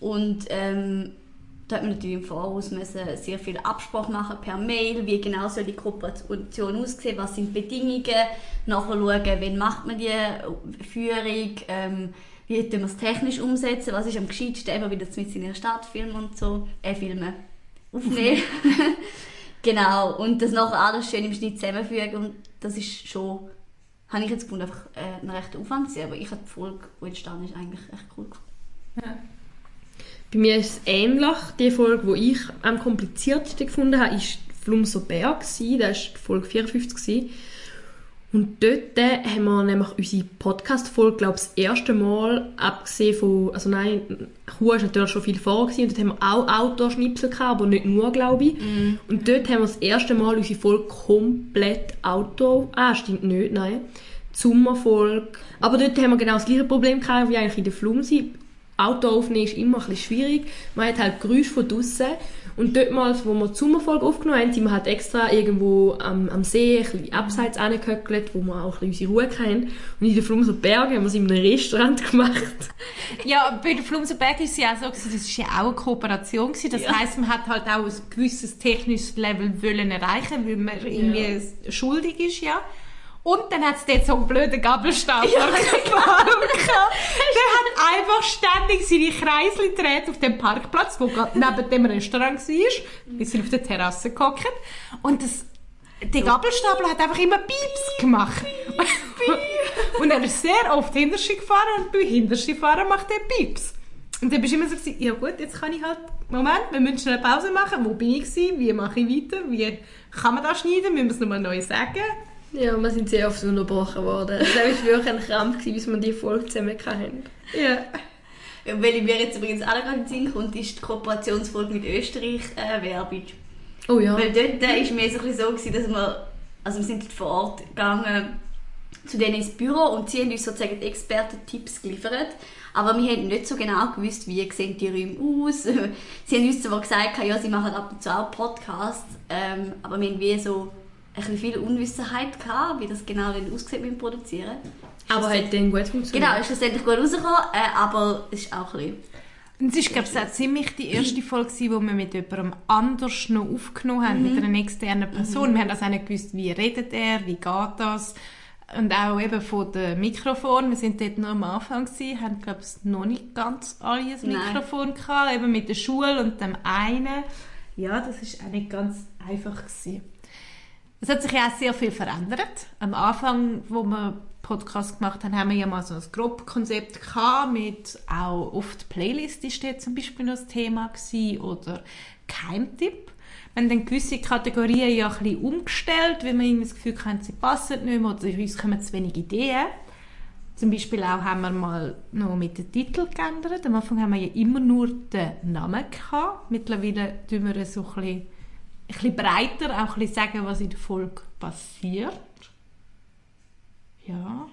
und ähm, da hat man natürlich im Voraus müssen sehr viel Absprache machen per Mail, wie genau soll die Kooperation aussehen, was sind die Bedingungen, nachher schauen, wann macht man die Führung, ähm, wie tun wir es technisch umsetzen, was ist am gescheitsten, eben wieder mit in der Stadt filmen und so, äh, filmen, aufnehmen. genau, und das nachher alles schön im Schnitt zusammenfügen und das ist schon, habe ich jetzt gefunden, einfach äh, ein rechter Aufwand gewesen, aber ich habe die Folge, die entstanden ist, eigentlich echt cool gefunden. Bei mir ist es ähnlich. Die Folge, die ich am kompliziertesten gefunden habe, war Flumser Berg. Das war Folge 54. gewesen. Und dort äh, haben wir nämlich unsere Podcast-Folge, glaube ich, das erste Mal, abgesehen von, also nein, Chur ist natürlich schon viel vor gewesen, und dort haben wir auch Outdoor-Schnipsel gehabt, aber nicht nur, glaube ich. Und dort haben wir das erste Mal unsere Folge komplett Outdoor, ah, stimmt nicht, nein, Sommerfolge. Aber dort haben wir genau das gleiche Problem gehabt, wie eigentlich in der Flumsi. Auto aufnehmen ist immer ein bisschen schwierig. Man hat halt Geräusche von draussen. Und dort mal, wo wir die Sommerfolge aufgenommen haben, sind wir halt extra irgendwo am, am See, ein bisschen abseits angehöckelt, wo wir auch ein bisschen unsere Ruhe hatten. Und in den Flumser Bergen haben wir es in einem Restaurant gemacht. Ja, bei der Flumsenberg ist es ja auch so, das war ja auch eine Kooperation. Gewesen. Das Ja. heisst, man hat halt auch ein gewisses technisches Level wollen erreichen, weil man irgendwie schuldig ist, ja. Und dann hat es dort so einen blöden Gabelstapler gefahren. Der hat einfach ständig seine Kreisli gedreht auf dem Parkplatz, wo gerade neben dem Restaurant war. Wir sind auf der Terrasse gehockt. Und das, der Gabelstapler hat einfach immer Pieps gemacht. und er ist sehr oft Hinterschi gefahren und bei Hinterschi fahren macht er Pieps. Und dann bist du immer so, gewesen, ja gut, jetzt kann ich halt, Moment, wir müssen schnell Pause machen. Wo bin ich gewesen? Wie mache ich weiter? Wie kann man das schneiden? Müssen wir es nochmal neu sagen? Ja, wir sind sehr oft unterbrochen worden. Das war wirklich ein Krampf, gewesen, bis wir die Folge zusammen hatten. Ja. Ja, Weil mir jetzt übrigens auch gerade in Sinn kommt, ist die Kooperationsfolge mit Österreich äh, Werbung. Oh ja. Weil dort war es mir so, so gewesen, dass wir, also wir sind vor Ort gegangen zu denen ins Büro und sie haben uns sozusagen Experten-Tipps geliefert. Aber wir haben nicht so genau gewusst, wie sehen die Räume aus. sie haben uns zwar gesagt, ja, sie machen ab und zu auch Podcasts, ähm, aber wir haben wie so ein bisschen viel Unwissenheit gehabt, wie das genau dann aussieht mit dem Produzieren. Aber hat dann gut funktioniert. Genau, ist schlussendlich gut rausgekommen, äh, aber es ist auch ein bisschen... Und es war, glaube ich, auch ziemlich die erste Folge, wo wir mit jemandem anders noch aufgenommen haben, mit einer externen Person. Wir haben also auch nicht gewusst, wie redet er, wie geht das. Und auch eben von dem Mikrofon. Wir sind dort noch am Anfang gewesen, haben, glaube ich, noch nicht ganz alle ein Nein. Mikrofon gehabt, eben mit der Schule und dem einen. Ja, das ist auch nicht ganz einfach gewesen. Es hat sich ja auch sehr viel verändert. Am Anfang, wo wir Podcast gemacht haben, haben wir ja mal so ein Grobkonzept gehabt mit auch oft Playlist ist dort zum Beispiel noch das Thema gewesen, oder Keimtipp. Wir haben dann gewisse Kategorien ja ein bisschen umgestellt, weil wir irgendwie das Gefühl hatten, sie passen nicht mehr oder uns kommen zu wenig Ideen. Zum Beispiel auch haben wir mal noch mit dem Titel geändert. Am Anfang haben wir ja immer nur den Namen gehabt. Mittlerweile tun wir so ein bisschen, bisschen breiter auch ein bisschen sagen, was in der Folge passiert. Ja.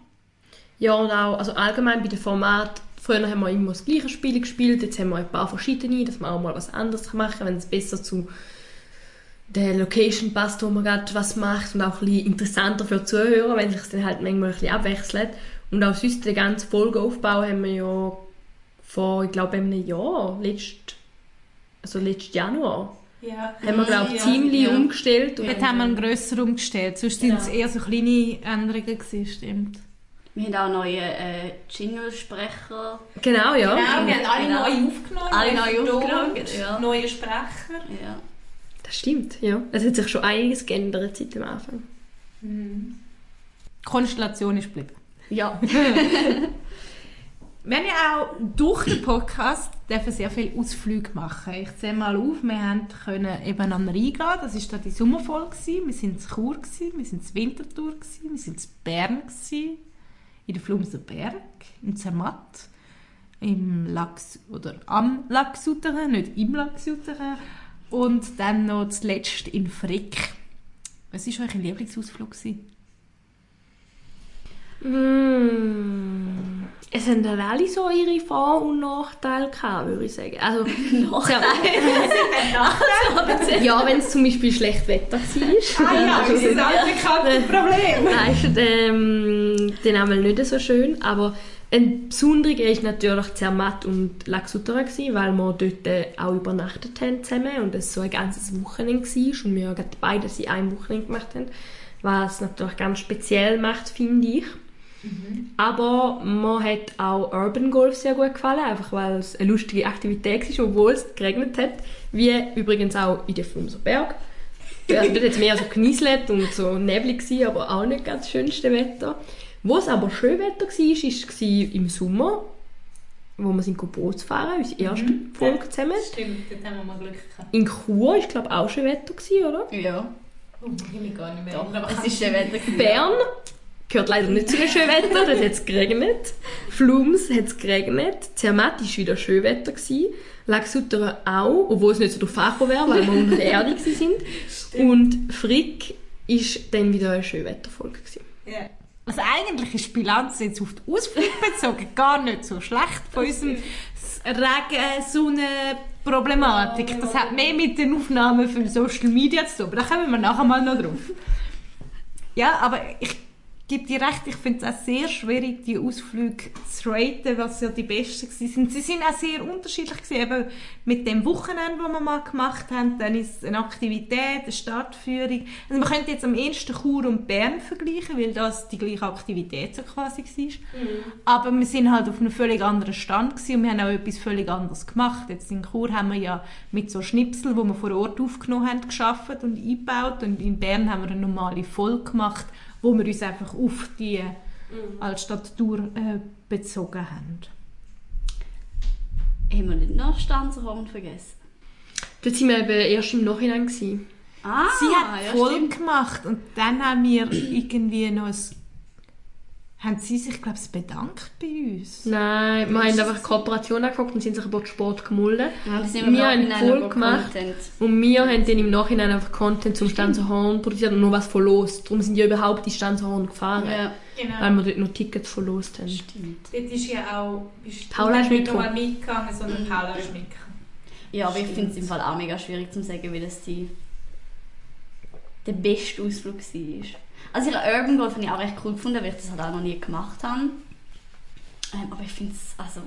Ja, und auch also allgemein bei dem Format, früher haben wir immer das gleiche Spiel gespielt, jetzt haben wir ein paar verschiedene, dass man auch mal was anderes machen kann, wenn es besser zu der Location passt, wo man gerade was macht und auch ein bisschen interessanter für Zuhörer, wenn sich dann halt manchmal ein bisschen abwechselt. Und auch sonst den ganzen Folgeaufbau haben wir ja vor, ich glaube, einem Jahr, letzt, also letztes Januar, Ja. haben wir, glaube ich, Ja. ziemlich ja. umgestellt. Und Dort haben wir einen grösser umgestellt. Sonst sind es eher so kleine Änderungen gewesen, stimmt. Wir haben auch neue äh, Jingle-Sprecher. genau, ja. Genau, wir haben alle Genau. neu aufgenommen. Alle neue neu aufgenommen, ja. Neue Sprecher. Ja. Das stimmt, ja. Es hat sich schon einiges geändert seit dem Anfang. Die Konstellation ist geblieben. ja. Wir haben ja auch durch den Podcast dürfen sehr viele Ausflüge machen. Ich zähle mal auf, wir haben können eben an den Rhein gehen, das war da die Sommerfolge, wir sind in Chur, wir sind in Winterthur, wir sind in Bern, in der Flumser Berg, in Zermatt, im Lachs oder am Lachsuteren, nicht im Lachsuteren und dann noch zuletzt in Frick. Was war euer Lieblingsausflug? gewesen? Es haben dann alle so ihre Vor- und Nachteile gehabt, würde ich sagen. Also, Nachteile? ja, wenn es zum Beispiel schlecht Wetter war. Ah ja, das ist ein bekanntes Problem. Nein, ist ähm, dann einmal nicht so schön, aber ein besonderer ist natürlich Zermatt und gewesen, weil wir dort äh, auch übernachtet haben zusammen und es so ein ganzes Wochenende war und wir gerade beides in einem Wochenende gemacht haben, was natürlich ganz speziell macht, finde ich. Aber mir hat auch Urban Golf sehr gut gefallen, einfach weil es eine lustige Aktivität war, obwohl es geregnet hat, wie übrigens auch in den Flumser Berg. Ja, dort hat es mehr so genieselt und so neblig gewesen, aber auch nicht ganz das schönste Wetter. Wo es aber schön Wetter war, war im Sommer, wo wir sind Boot fahren, unsere erste Folge zusammen. Stimmt, dort haben wir mal Glück gehabt. In Chur war glaube ich auch schön Wetter, gewesen, oder? ja. Oh, ich gar nicht mehr Doch, aber es ist schön Wetter. gewesen. Bern gehört leider nicht zu dem Schönwetter, dort hat es geregnet. Flums hat es geregnet. Zermatt war wieder Schönwetter. Laxutteren auch, obwohl es nicht so drauf angekommen wäre, weil wir unter der Erde waren. Und Frick war dann wieder eine Schönwetterfolge. Ja. Also eigentlich ist die Bilanz jetzt auf die Ausflüge bezogen gar nicht so schlecht von unserem Regen-Sonne-Problematik. Das hat mehr mit den Aufnahmen für Social Media zu tun, aber da kommen wir nachher mal noch drauf. Ja, aber ich gebe dir recht, ich finde es auch sehr schwierig, die Ausflüge zu raten, was ja die besten sind. Sie sind auch sehr unterschiedlich gewesen. Eben mit dem Wochenende, das wir mal gemacht haben, dann ist es eine Aktivität, eine Stadtführung. Also man könnte jetzt am ehesten Chur und Bern vergleichen, weil das die gleiche Aktivität so quasi war. Aber wir sind halt auf einem völlig anderen Stand gewesen und wir haben auch etwas völlig anderes gemacht. Jetzt in Chur haben wir ja mit so Schnipsel, die wir vor Ort aufgenommen haben, geschafft und eingebaut und in Bern haben wir eine normale Folge gemacht, wo wir uns einfach auf die Altstadttour äh, bezogen haben. Haben wir nicht noch Stanzerhorn vergessen? Dort waren wir eben erst im Nachhinein. Gewesen. Ah, Sie hat ja, Folge stimmt. gemacht und dann haben wir irgendwie noch ein, haben sie sich glaube ich bedankt bei uns. Nein, wir haben einfach Kooperation angeguckt und sind sich über den Sport gemulden. Ja, Wir wir haben voll gemacht. Content. Und wir haben dann im Nachhinein einfach Content zum Stanzerhorn produziert und noch was verlost. Darum sind ja überhaupt die Stanzerhorn gefahren. Ja, Genau. Weil wir dort noch Tickets verlost haben. stimmt. Dort ist ja auch bist Paula du nicht nur mitgegangen, sondern Paula Schmicker. Ja, aber ich finde es im Fall auch mega schwierig zu sagen, wie das die der beste Ausflug war. Also ihre Urban Golf habe ich auch recht cool gefunden, weil ich das halt auch noch nie gemacht habe. Ähm, aber ich finde es, also,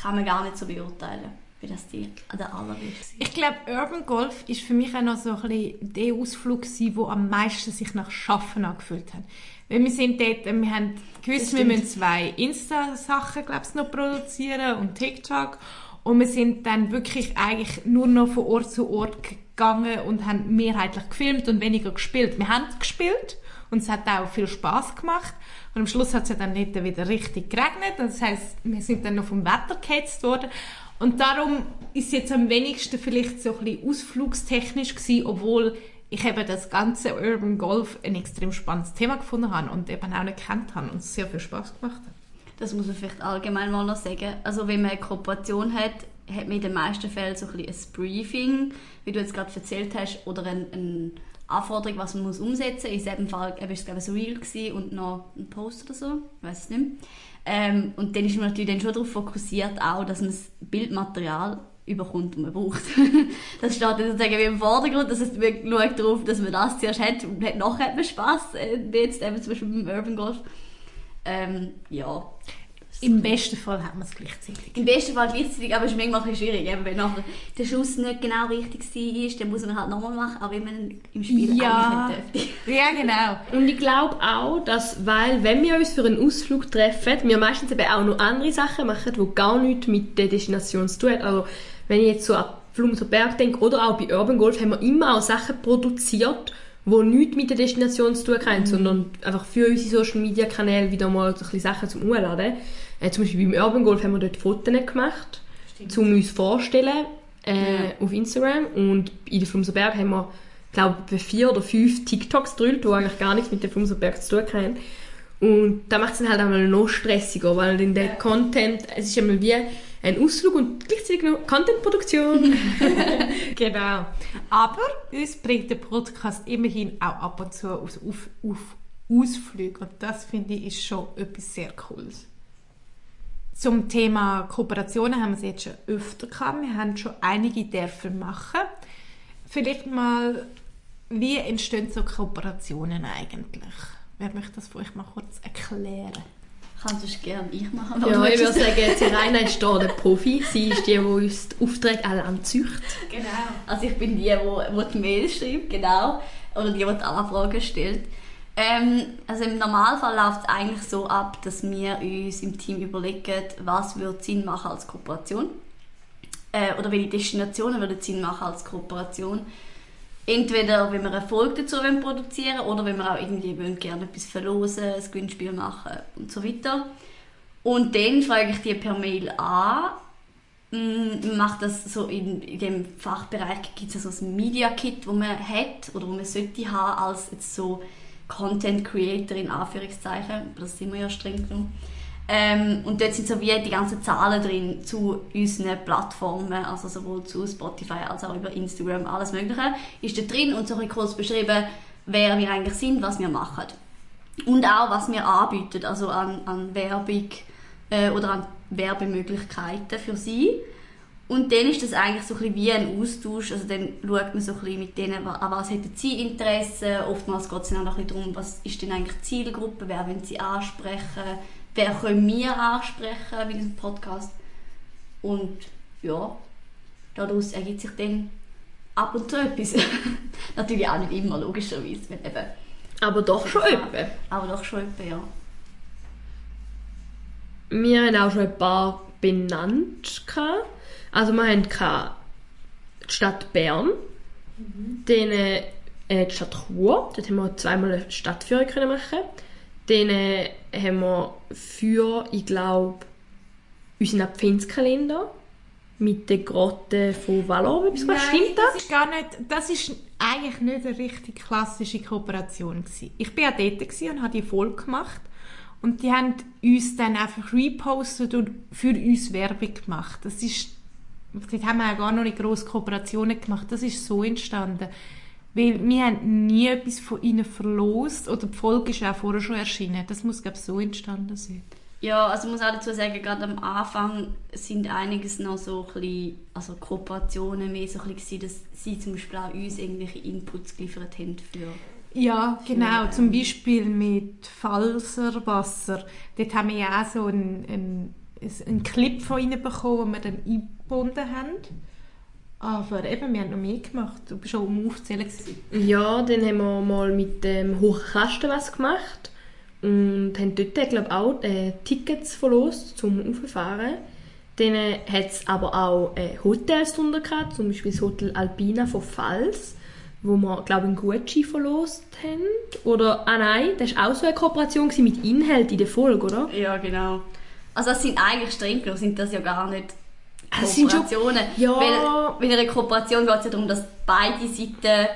kann man gar nicht so beurteilen, wie das die der allerbeste war. Ich glaube, Urban Golf ist für mich auch noch so ein bisschen der Ausflug gewesen, der am meisten sich nach Schaffen angefühlt hat. Weil wir sind dort, äh, wir haben gewusst, wir müssen zwei Insta-Sachen, glaube ich, noch produzieren und TikTok. Und wir sind dann wirklich eigentlich nur noch von Ort zu Ort gegangen und haben mehrheitlich gefilmt und weniger gespielt. Wir haben gespielt und es hat auch viel Spaß gemacht. Und am Schluss hat es ja dann nicht wieder richtig geregnet. Das heißt, wir sind dann noch vom Wetter gehetzt worden. Und darum ist jetzt am wenigsten vielleicht so ein bisschen ausflugstechnisch gewesen, obwohl ich eben das ganze Urban Golf ein extrem spannendes Thema gefunden habe und eben auch nicht kennt habe und es sehr viel Spaß gemacht hat. Das muss man vielleicht allgemein mal noch sagen. Also wenn man eine Kooperation hat, hat man in den meisten Fällen so ein, bisschen ein Briefing, wie du jetzt gerade erzählt hast, oder eine, eine Anforderung, was man muss umsetzen muss. In diesem Fall war es glaube ich, ein Reel und noch ein Post oder so, ich weiß es nicht. Ähm, und dann ist man natürlich dann schon darauf fokussiert, auch, dass man das Bildmaterial überkommt, das man braucht. das steht dann sozusagen wie im Vordergrund, das heißt, man schaut darauf, dass man das zuerst hat und hat, nachher hat man Spass, äh, jetzt eben zum Beispiel beim Urban Golf. Ähm, ja, Im besten Fall hat man es gleichzeitig. im besten Fall gleichzeitig, aber es ist manchmal ein bisschen schwierig. Eben, wenn nachher der Schuss nicht genau richtig war, dann muss man halt nochmal machen, auch wenn man im Spiel Ja. eigentlich nicht dürfte. Ja, genau. Und ich glaube auch, dass, weil, wenn wir uns für einen Ausflug treffen, wir meistens eben auch noch andere Sachen machen, die gar nichts mit der Destination zu tun haben. Also, wenn ich jetzt so an Flumser Berg denke oder auch bei Urban Golf, haben wir immer auch Sachen produziert, die nichts mit der Destination zu tun haben, sondern einfach für unsere Social Media Kanäle wieder mal so ein bisschen Sachen zum Hochladen. Äh, zum Beispiel beim Urban Golf haben wir dort Fotos gemacht, um uns vorstellen äh, auf Instagram. Und in der Flumser Berg haben wir, glaube ich, vier oder fünf TikToks gedrückt, die eigentlich gar nichts mit dem Flumser Berg zu tun haben. Und da macht es dann halt einmal noch stressiger, weil dann der Content, es ist einmal wie ein Ausflug und gleichzeitig noch Contentproduktion. Genau. Aber uns bringt der Podcast immerhin auch ab und zu auf, auf Ausflüge. Und das finde ich ist schon etwas sehr Cooles. Zum Thema Kooperationen haben wir es jetzt schon öfter gehabt. Wir haben schon einige dürfen machen. Vielleicht mal, wie entstehen so Kooperationen eigentlich? Wer möchte das von euch mal kurz erklären? Kannst du es gerne ich machen. ja, ich würde sagen, Sirena ist da der Profi. Sie ist die, die uns die Aufträge alle anzücht. Genau. Also ich bin die, die, die die Mail schreibt, genau. Oder die, die die Anfragen stellt. Ähm, also im Normalfall läuft es eigentlich so ab, dass wir uns im Team überlegen, was würde Sinn machen als Kooperation. Äh, oder welche Destinationen würden Sinn machen als Kooperation. Entweder wenn wir Erfolg dazu wollen produzieren oder wenn wir auch irgendwie wollen, gerne etwas verlosen, ein Gewinnspiel machen und so weiter. Und dann frage ich die per Mail an, Mm, macht das so in, in dem Fachbereich gibt es so ein Media Kit, wo man hat oder wo man sollte haben als jetzt so Content Creator in Anführungszeichen, das sind wir ja streng genommen. Ähm, und dort sind so wie die ganzen Zahlen drin zu unseren Plattformen, also sowohl zu Spotify als auch über Instagram, alles mögliche ist da drin und so ein kurz beschrieben, wer wir eigentlich sind, was wir machen. Und auch, was wir anbieten, also an, an Werbung äh, oder an Werbemöglichkeiten für sie. Und dann ist das eigentlich so ein bisschen wie ein Austausch, also dann schaut man so ein bisschen mit denen, an was hätten sie Interesse, oftmals geht es dann auch noch ein bisschen darum, was ist denn eigentlich die Zielgruppe, wer wollen sie ansprechen, wer können wir ansprechen mit diesem Podcast. Und ja, daraus ergibt sich dann ab und zu etwas. Natürlich auch nicht immer, logischerweise, wenn eben, Aber doch schon etwa. aber doch schon etwas, ja. Wir haben auch schon ein paar benannt. gehabt. Also wir haben die Stadt Bern, dann äh, die Stadt Chur, dort haben wir zweimal eine Stadtführung können machen. Dann äh, haben wir für, ich glaube, unseren Adventskalender mit der Grotte von Vallor, etwas was stimmt das? das ist gar nicht, das ist eigentlich nicht eine richtig klassische Kooperation gewesen. Ich bin ja dort und habe die Folge gemacht und die haben uns dann einfach repostet und für uns Werbung gemacht. Das ist, dort haben wir ja gar noch nicht grosse Kooperationen gemacht. Das ist so entstanden. Weil wir haben nie etwas von ihnen verlost oder die Folge ist auch vorher schon erschienen. Das muss, glaube ich, so entstanden sein. Ja, also ich muss auch dazu sagen, gerade am Anfang sind einiges noch so ein bisschen, also Kooperationen mehr so ein bisschen, dass sie zum Beispiel auch uns irgendwelche Inputs geliefert haben für... Ja, genau. ähm, Zum Beispiel mit Falser Wasser. Dort haben wir ja auch so einen, einen, einen Clip von ihnen bekommen, den wir dann eingebunden haben. Aber eben, wir haben noch mehr gemacht. Du bist schon am Aufzählen. Ja, dann haben wir mal mit dem Hohen Kasten was gemacht und haben dort, glaube auch äh, Tickets verlost zum Auffahren. Dann äh, hat es aber auch äh, Hotels drunter gehabt, zum Beispiel das Hotel Alpina von Pfalz, wo wir, glaube ich, einen Gucci verlost haben. Oder, ah nein, das war auch so eine Kooperation mit Inhalt in der Folge, oder? Ja, genau. Also das sind eigentlich streng genommen, sind das ja gar nicht Das sind schon-. Ja. Weil bei einer Kooperation geht es ja darum, dass beide Seiten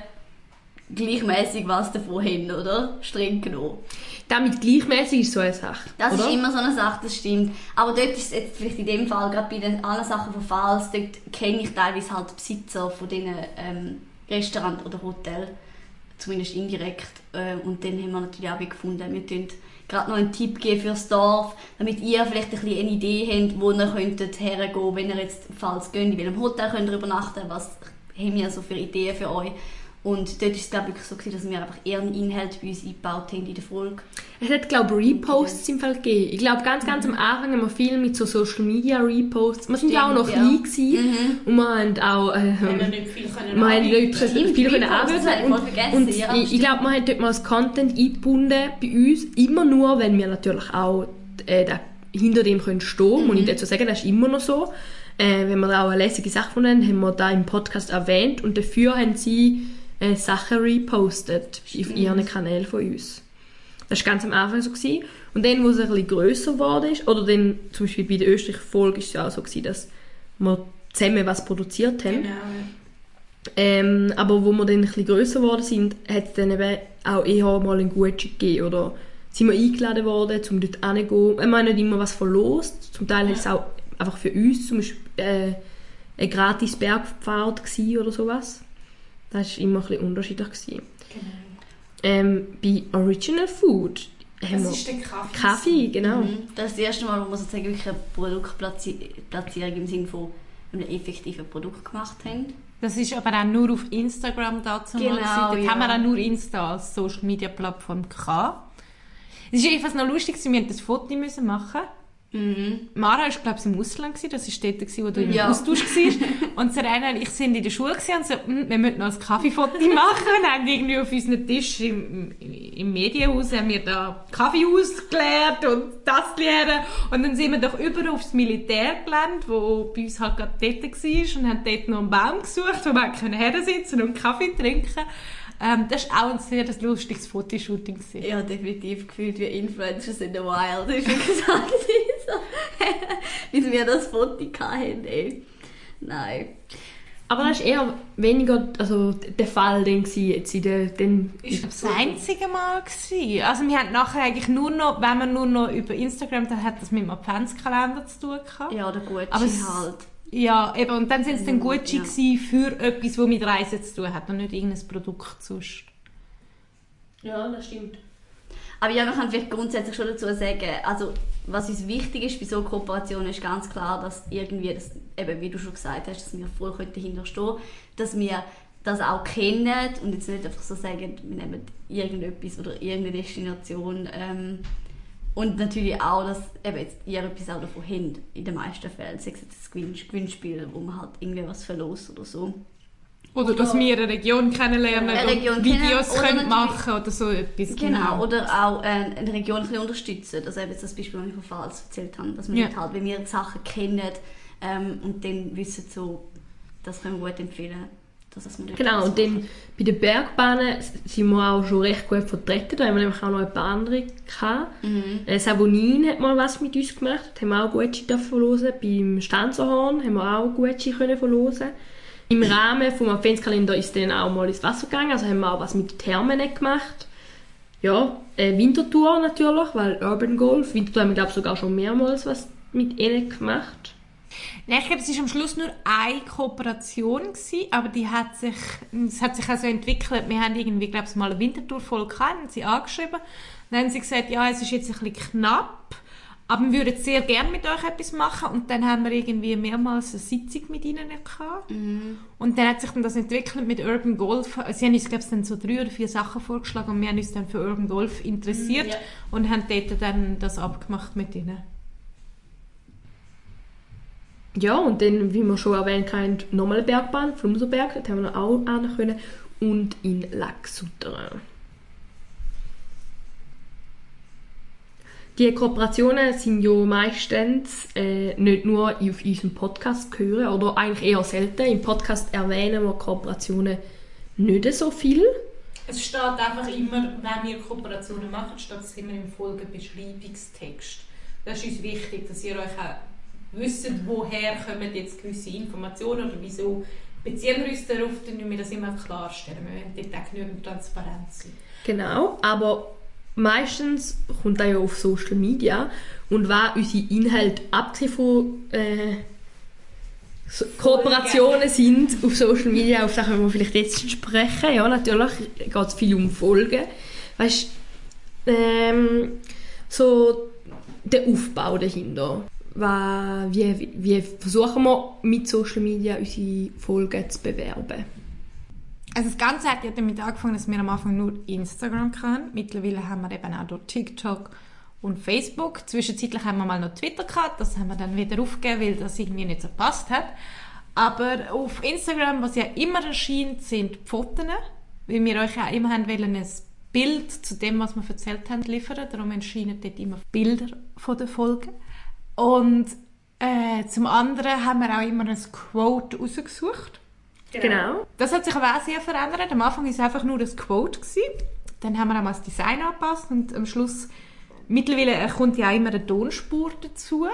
gleichmäßig was davon haben, oder? Streng genommen. Damit gleichmäßig ist so eine Sache, Das oder? ist immer so eine Sache, das stimmt. Aber dort ist es jetzt vielleicht in dem Fall, gerade bei den anderen Sachen von Falls, dort kenne ich teilweise halt Besitzer von diesen ähm, Restaurants oder Hotels, zumindest indirekt. Äh, und dann haben wir natürlich auch gefunden, wir tun gerade noch einen Tipp geben fürs Dorf, damit ihr vielleicht ein bisschen eine Idee habt, wo ihr könntet hergehen, wenn ihr jetzt Falls geht, in welchem Hotel könnt ihr übernachten, was haben wir so für Ideen für euch. Und dort ist es glaube ich wirklich so gewesen, dass wir einfach eher einen Inhalt bei uns eingebaut haben in der Folge. Es hat, glaube ich, Reposts im Fall gegeben. Ich glaube, ganz, ganz am Anfang haben wir viel mit so Social Media Reposts. Wir sind ja auch noch ja. klein gewesen. Und wir haben auch, äh, nicht viel können wir haben nicht viel können voll vergessen, Und ja, ich, ich glaube, wir haben dort mal das Content eingebunden bei uns. Immer nur, wenn wir natürlich auch äh, hinter dem können stehen. Muss ich dazu sagen, das ist immer noch so. Äh, wenn wir da auch eine lässige Sache gefunden haben, haben wir da im Podcast erwähnt. Und dafür haben sie äh, Sachen repostet auf ihren Kanälen von uns. Das war ganz am Anfang so. Gewesen. Und dann, wo es ein bisschen grösser geworden ist, oder dann zum Beispiel bei der Österreich-Folge ist es ja auch so, gewesen, dass wir zusammen was produziert haben. Genau. Ähm, aber wo wir dann ein bisschen grösser geworden sind, hat es dann eben auch eher mal einen Gutschein gegeben. Oder sind wir eingeladen worden, um dort hinzugehen. Wir haben nicht immer was verlost. Zum Teil war es auch einfach für uns zum Beispiel äh, eine gratis Bergfahrt oder sowas. Das war immer ein bisschen unterschiedlich. Gewesen. Ähm, bei Original Food haben wir der Kaffee. Kaffee, genau. Mhm. Das ist das erste Mal, wo wir sozusagen wirklich eine Produktplatzierung im Sinne von einem effektiven Produkt gemacht haben. Das ist aber auch nur auf Instagram dazu Genau. Dort ja. haben wir auch nur Insta als Social Media Plattform gehabt. Es ist jedenfalls noch lustig, wir mussten das Foto müssen machen. Mara war, glaube ich, im Ausland. Gewesen. Das war dort, gewesen, wo du im Ja. Austausch warst. Und Serena und ich sind in der Schule gewesen und so, «Hm, wir müssen noch ein Kaffeefoto machen. Und haben irgendwie auf unserem Tisch im, im Medienhaus haben wir da Kaffee ausgeleert und das leeren. Und dann sind wir doch über aufs Militärgelände, wo bei uns halt gerade dort war und haben dort noch einen Baum gesucht, wo wir können hersitzen und Kaffee trinken. Ähm, das war auch ein sehr lustiges Fotoshooting. gewesen. Ja, definitiv gefühlt wie Influencers in the Wild. Das ist wirklich so, so wie wir das Foto hatten, ey. Nein. Aber das war eher weniger also, der Fall gewesen, jetzt in der... Den, Das war das einzige Mal. Gewesen. Also wir haben nachher eigentlich nur noch, wenn man nur noch über Instagram, dann hat das mit dem Adventskalender zu tun gehabt. Ja, der Gucci Aber es- halt. Ja, eben, und dann sind es dann Ja. Gucci gewesen für etwas, das mit Reisen zu tun hat und nicht irgendein Produkt sonst. ja, das stimmt. Aber ja, wir können vielleicht grundsätzlich schon dazu sagen, also was uns wichtig ist bei so Kooperationen ist ganz klar, dass irgendwie, das, eben wie du schon gesagt hast, dass wir voll dahinter stehen dass wir das auch kennen und jetzt nicht einfach so sagen, wir nehmen irgendetwas oder irgendeine Destination ähm, und natürlich auch, dass eben jetzt ihr etwas auch davon habt, in den meisten Fällen, sei es das Gewinn- Gewinnspiel, wo man halt irgendwie was verlost oder so. Oder, dass wir eine Region kennenlernen Eine Region und Videos kennen- oder können machen oder so etwas. Genau, oder auch äh, eine Region ein bisschen unterstützen. Also eben jetzt das Beispiel, das ich von Pfalz erzählt habe, dass wir Ja. nicht halt, wenn wir die Sachen kennen ähm, und dann wissen so, das können wir gut empfehlen, dass das wir dort Genau, und dann bei den Bergbahnen sind wir auch schon recht gut vertreten. Da haben wir nämlich auch noch ein paar andere gehabt. Mhm. Äh, Sabonin hat mal was mit uns gemacht. Da haben wir auch Gucci dürfen verlosen. Beim Stanzerhorn haben wir auch Gucci können verlosen. Im Rahmen vom Adventskalender ist dann auch mal ins Wasser gegangen. Also haben wir auch was mit Thermen gemacht. Ja, äh, Wintertour natürlich, weil Urban Golf. Wintertour haben wir, glaube ich, sogar schon mehrmals was mit ihnen gemacht. Nein, ich glaube, es war am Schluss nur eine Kooperation, gewesen, aber die hat sich, es hat sich also entwickelt. Wir haben irgendwie, glaube ich, mal eine Wintertour voll gehabt, haben sie angeschrieben. Dann haben sie gesagt, ja, es ist jetzt ein bisschen knapp, aber wir würden sehr gerne mit euch etwas machen. Und dann haben wir irgendwie mehrmals eine Sitzung mit ihnen gehabt. Und dann hat sich dann das entwickelt mit Urban Golf. Sie haben uns, glaube ich, dann so drei oder vier Sachen vorgeschlagen und wir haben uns dann für Urban Golf interessiert Ja. und haben dort dann das abgemacht mit ihnen. Ja, und dann, wie wir schon erwähnt haben, nochmal eine Bergbahn, Flumserberg, dort haben wir noch auch hin können. Und in Lac Die Kooperationen sind ja meistens äh, nicht nur auf unserem Podcast zu hören, oder eigentlich eher selten. Im Podcast erwähnen wir Kooperationen nicht so viel. Es steht einfach immer, wenn wir Kooperationen machen, steht es immer im Folgenbeschreibungstext. Das ist uns wichtig, dass ihr euch auch wisst, woher kommen jetzt gewisse Informationen oder wieso beziehen wir uns darauf, dann müssen wir das immer klarstellen. Wir wollen dort auch genügend transparent sein. Genau, aber meistens kommt das ja auf Social Media und was unsere Inhalte, abgesehen von äh, Kooperationen sind auf Social Media, auf das können wir vielleicht jetzt sprechen. Ja, natürlich geht es viel um Folgen. Weißt ähm, so der Aufbau dahinter. Wie, wie versuchen wir mit Social Media unsere Folgen zu bewerben? Also das Ganze hat ja damit angefangen, dass wir am Anfang nur Instagram hatten. Mittlerweile haben wir eben auch durch TikTok und Facebook. Zwischenzeitlich haben wir mal noch Twitter gehabt. Das haben wir dann wieder aufgegeben, weil das irgendwie nicht so gepasst hat. Aber auf Instagram, was ja immer erscheint, sind Fotos. Weil wir euch auch immer wollen, ein Bild zu dem, was wir erzählt haben, liefern. Darum erscheinen dort immer Bilder von den Folgen. Und äh, zum anderen haben wir auch immer ein Quote rausgesucht. Genau. Das hat sich aber auch sehr verändert. Am Anfang war es einfach nur das Quote. Gewesen. Dann haben wir auch mal das Design angepasst und am Schluss, mittlerweile äh, kommt ja auch immer eine Tonspur dazu.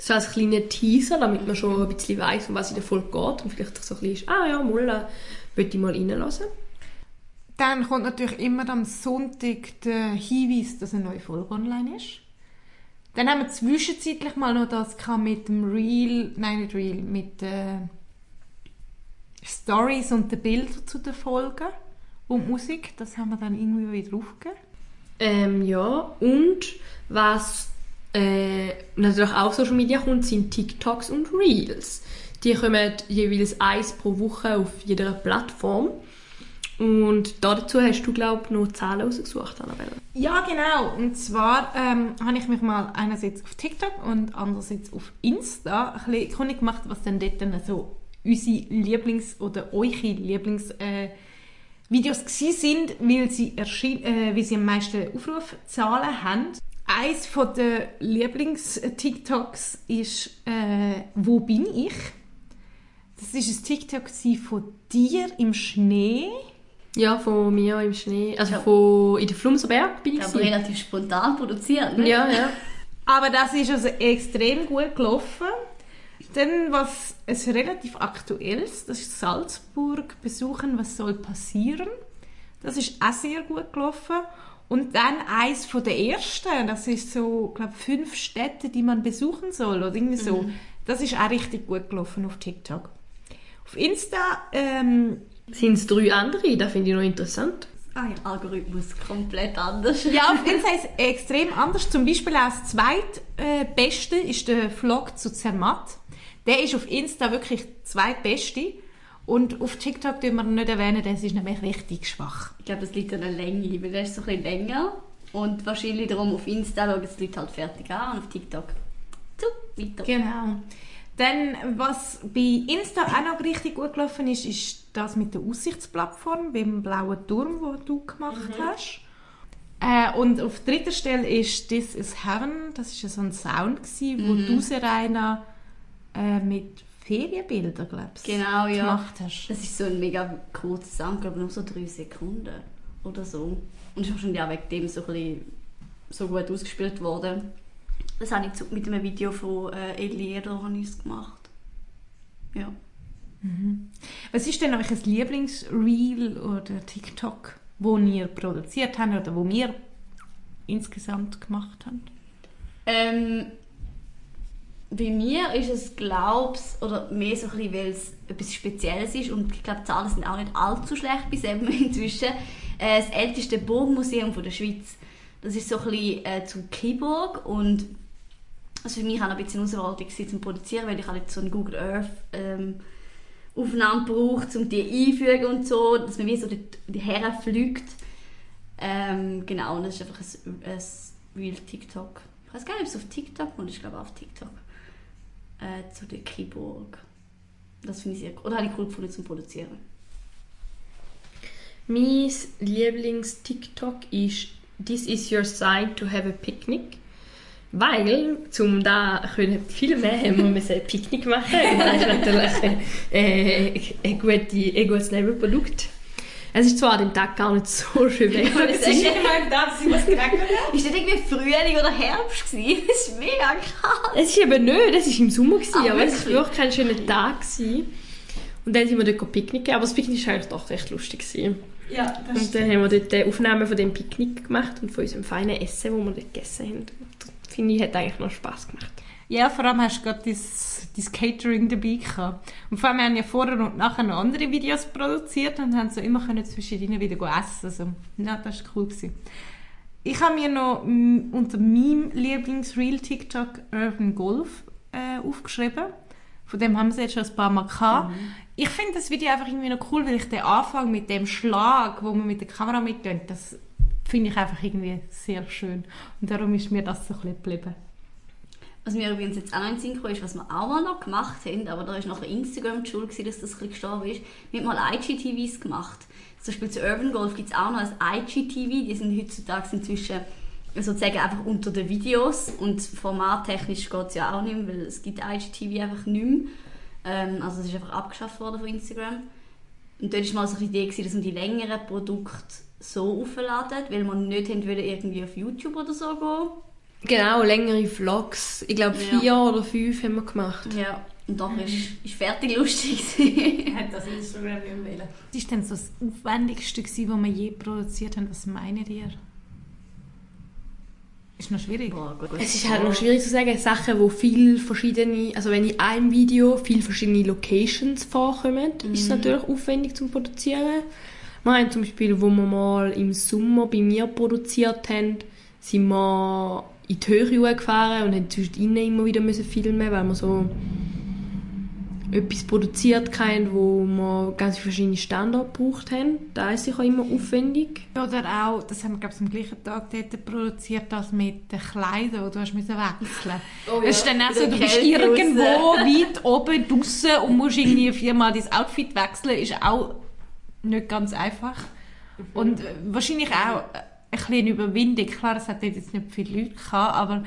So als kleiner Teaser, damit man schon ein bisschen weiss, um was in der Folge geht und vielleicht so ein bisschen ist, ah ja, Mulla, würde ich mal reinlassen. Dann kommt natürlich immer am Sonntag der Hinweis, dass eine neue Folge online ist. Dann haben wir zwischenzeitlich mal noch das mit dem Reel, nein nicht Reel, mit den Stories und den Bildern zu den Folgen und Musik. Das haben wir dann irgendwie wieder aufgegeben. Ähm, ja, und was äh, natürlich auch Social Media kommt, sind TikToks und Reels. Die kommen jeweils eins pro Woche auf jeder Plattform. Und dazu hast du, glaube ich, noch Zahlen rausgesucht, Annabelle. Ja, genau. Und zwar ähm, habe ich mich mal einerseits auf TikTok und andererseits auf Insta ein bisschen kundig gemacht, was denn dort dann so unsere Lieblings- oder eure Lieblings- äh, Videos sind, weil sie, erschien, äh, weil sie am meisten Aufrufzahlen haben. Eins von der Lieblings-TikToks ist äh, «Wo bin ich?». Das ist ein TikTok von dir im Schnee. Ja, von mir im Schnee, also Ja. von in der Flumserberg bin ich. Aber gewesen. relativ spontan produziert, ne? Ja, ja. Aber das ist also extrem gut gelaufen. Dann was es relativ aktuelles, das ist Salzburg besuchen, was soll passieren. Das ist auch sehr gut gelaufen. Und dann eins von der ersten, das ist so, glaube fünf Städte, die man besuchen soll oder irgendwie so. Das ist auch richtig gut gelaufen auf TikTok. Auf Insta, ähm, Sind es drei andere? Das finde ich noch interessant. ah ja. Algorithmus komplett anders. Ja, auf Insta ist es extrem anders. Zum Beispiel als zweitbeste ist der Vlog zu Zermatt. Der ist auf Insta wirklich zweitbeste. Und auf TikTok tun wir ihn nicht erwähnen, das ist nämlich richtig schwach. Ich glaube, es liegt an der Länge, weil der ist so ein bisschen länger. Und wahrscheinlich darum auf Insta schauen es die Leute halt fertig an und auf TikTok. So, weiter. Genau. Dann, was bei Insta auch noch richtig gut gelaufen ist, ist das mit der Aussichtsplattform beim blauen Turm, wo du gemacht hast. Äh, und auf dritter Stelle ist This is Heaven. Das ist ja so ein Sound, gewesen, wo du, Serena, äh, mit Ferienbildern, glaubst Genau, ja. gemacht hast. Das ist so ein mega kurzes Sound, glaube nur so drei Sekunden oder so. Und ist wahrscheinlich auch wegen dem so, ein bisschen so gut ausgespielt worden. Das habe ich mit einem Video von äh, Eliero ich gemacht. Ja. Was ist denn euch ein Lieblingsreel oder TikTok, wo ihr produziert habt oder wo wir insgesamt gemacht haben? Ähm, bei mir ist es, glaub's, oder mehr so ein bisschen, weil es etwas Spezielles ist und ich glaube, die Zahlen sind auch nicht allzu schlecht bis eben inzwischen. Äh, das älteste Burgmuseum von der Schweiz. Das ist so ein bisschen äh, zum Kiburg und das war für mich auch ein bisschen Herausforderung gewesen, zum Produzieren, weil ich habe jetzt so eine Google Earth ähm, Aufnahme braucht, um die einfügen und so, dass man wie so dort herfliegt. Ähm, genau, und das ist einfach ein, ein Real TikTok. Ich weiß gar nicht, ob es auf TikTok und ich glaube auf TikTok. Äh, zu der Kiburg. Das finde ich sehr cool. Oder ich cool zum Produzieren. Mein Lieblings-TikTok ist This is your sign to have a picnic. Weil, zum da können viel mehr wir müssen ein Picknick machen. Und das ist natürlich äh, ein, gute, ein gutes. Es ist zwar an dem Tag gar nicht so schön Wetter. Das ist nicht mal da, dass ich was geregnet habe. Ist das irgendwie Frühling oder Herbst gewesen? Das ist mega krass. Es ist eben nicht, es war im Sommer, gewesen, Ah, aber es war wirklich? wirklich kein schöner Tag. Gewesen. Und dann sind wir dort picknicken, aber das Picknick war eigentlich doch recht lustig. Gewesen. Ja, Und dann haben wir dort eine Aufnahme von dem Picknick gemacht und von unserem feinen Essen, das wir dort gegessen haben. Das finde ich, hat eigentlich noch Spass gemacht. Ja, vor allem hast du gerade dein, Catering dabei gehabt. Und vor allem haben wir ja vorher und nachher noch andere Videos produziert und haben so immer können zwischendrin wieder essen. Also, ja, das war cool. Gewesen. Ich habe mir noch unter meinem Lieblingsreel TikTok Urban Golf äh, aufgeschrieben. Von dem haben sie jetzt schon ein paar Mal gehabt. Ich finde das Video einfach irgendwie noch cool, weil ich den Anfang mit dem Schlag, wo man mit der Kamera mittönt, das finde ich einfach irgendwie sehr schön. Und darum ist mir das so ein bisschen geblieben. Was mir übrigens jetzt auch noch in den Sinn gekommen ist, was wir auch mal noch gemacht haben, aber da ist nachher Instagram die Schuld, dass das ein gestorben ist. Wir haben mal IGTVs gemacht. Zum Beispiel zu Urban Golf gibt es auch noch ein IGTV, die sind heutzutage inzwischen sozusagen einfach unter den Videos und formattechnisch geht es ja auch nicht mehr, weil es gibt IGTV einfach nicht mehr. Ähm, also es ist einfach abgeschafft worden von Instagram. Und dort war mal so eine Idee, gewesen, dass man die längeren Produkte so aufladen, weil man nicht irgendwie auf YouTube oder so gehen. Genau, längere Vlogs. Ich glaube, Ja. vier oder fünf haben wir gemacht. Ja. Und dann ist, ist fertig lustig. gewesen. hat das Instagram nicht wählen. Was war denn so das Aufwendigste, gewesen, was wir je produziert haben? Was meint ihr? Ist noch schwierig. Boah, gut, gut. Es ist halt noch schwierig zu sagen, Sachen, wo viel verschiedene, also wenn in einem Video viele verschiedene Locations vorkommen, ist es natürlich aufwendig zum Produzieren. Wir haben zum Beispiel, wo wir mal im Sommer bei mir produziert haben, sind wir in die Höhe gefahren und haben zwischendrin immer wieder müssen filmen, weil wir so etwas produziert haben, wo wir ganz verschiedene Standorte gebraucht haben. Da ist sicher immer aufwendig. Oder auch, das haben wir glaube ich am gleichen Tag dort produziert, das mit den Kleidern, wo du hast müssen wechseln Oh Es ist dann auch so, du bist irgendwo weit oben draussen und musst irgendwie viermal dein Outfit wechseln, ist auch nicht ganz einfach. Und wahrscheinlich auch ein bisschen Überwindung. Klar, es hat jetzt nicht viele Leute gehabt, aber.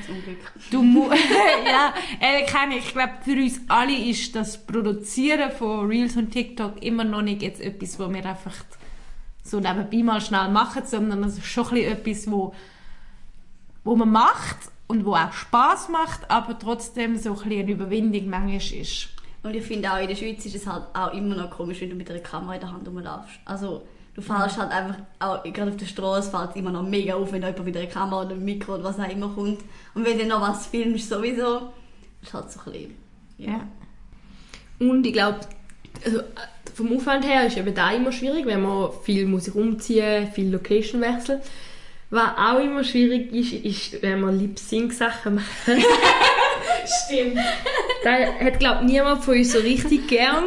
Du musst, ja, äh, kenne ich. Ich glaube, für uns alle ist das Produzieren von Reels und TikTok immer noch nicht jetzt etwas, wo wir einfach so nebenbei mal schnell machen, sondern es ist schon ein bisschen etwas, wo, wo man macht und wo auch Spaß macht, aber trotzdem so ein bisschen eine Überwindung manchmal ist. Und ich finde auch in der Schweiz ist es halt auch immer noch komisch, wenn du mit einer Kamera in der Hand rumlaufst. Also du fährst halt einfach, auch gerade auf der Straße fällt es immer noch mega auf, wenn jemand mit einer Kamera oder einem Mikro oder was auch immer kommt. Und wenn du noch was filmst, sowieso, ist halt so ein bisschen... Ja. Und ich glaube, also, äh, vom Aufwand her ist eben da immer schwierig, wenn man viel muss umziehen, viel Location wechseln. Was auch immer schwierig ist, ist, wenn man Lip-Sync-Sachen macht. Stimmt. Da hat, glaube ich, niemand von uns so richtig gern.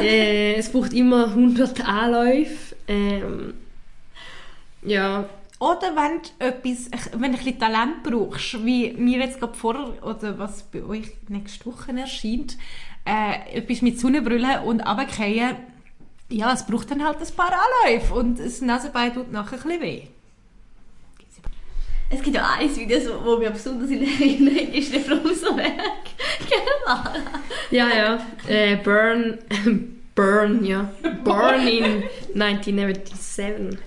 äh, es braucht immer 100 Anläufe. Ähm, ja, Oder wenn du etwas, wenn du ein bisschen Talent brauchst, wie mir jetzt gerade vorher, oder was bei euch nächste Woche erscheint, äh, etwas mit Sonnenbrille und runterfallen, ja, es braucht dann halt ein paar Anläufe und das Nasenbein tut nachher ein bisschen weh. Es gibt ja ein Video, wo mir besonders in Erinnerung ist, der Flumserwerk. Gell, ja, ja. Äh, Burn, Burn, ja. Burn in 1997.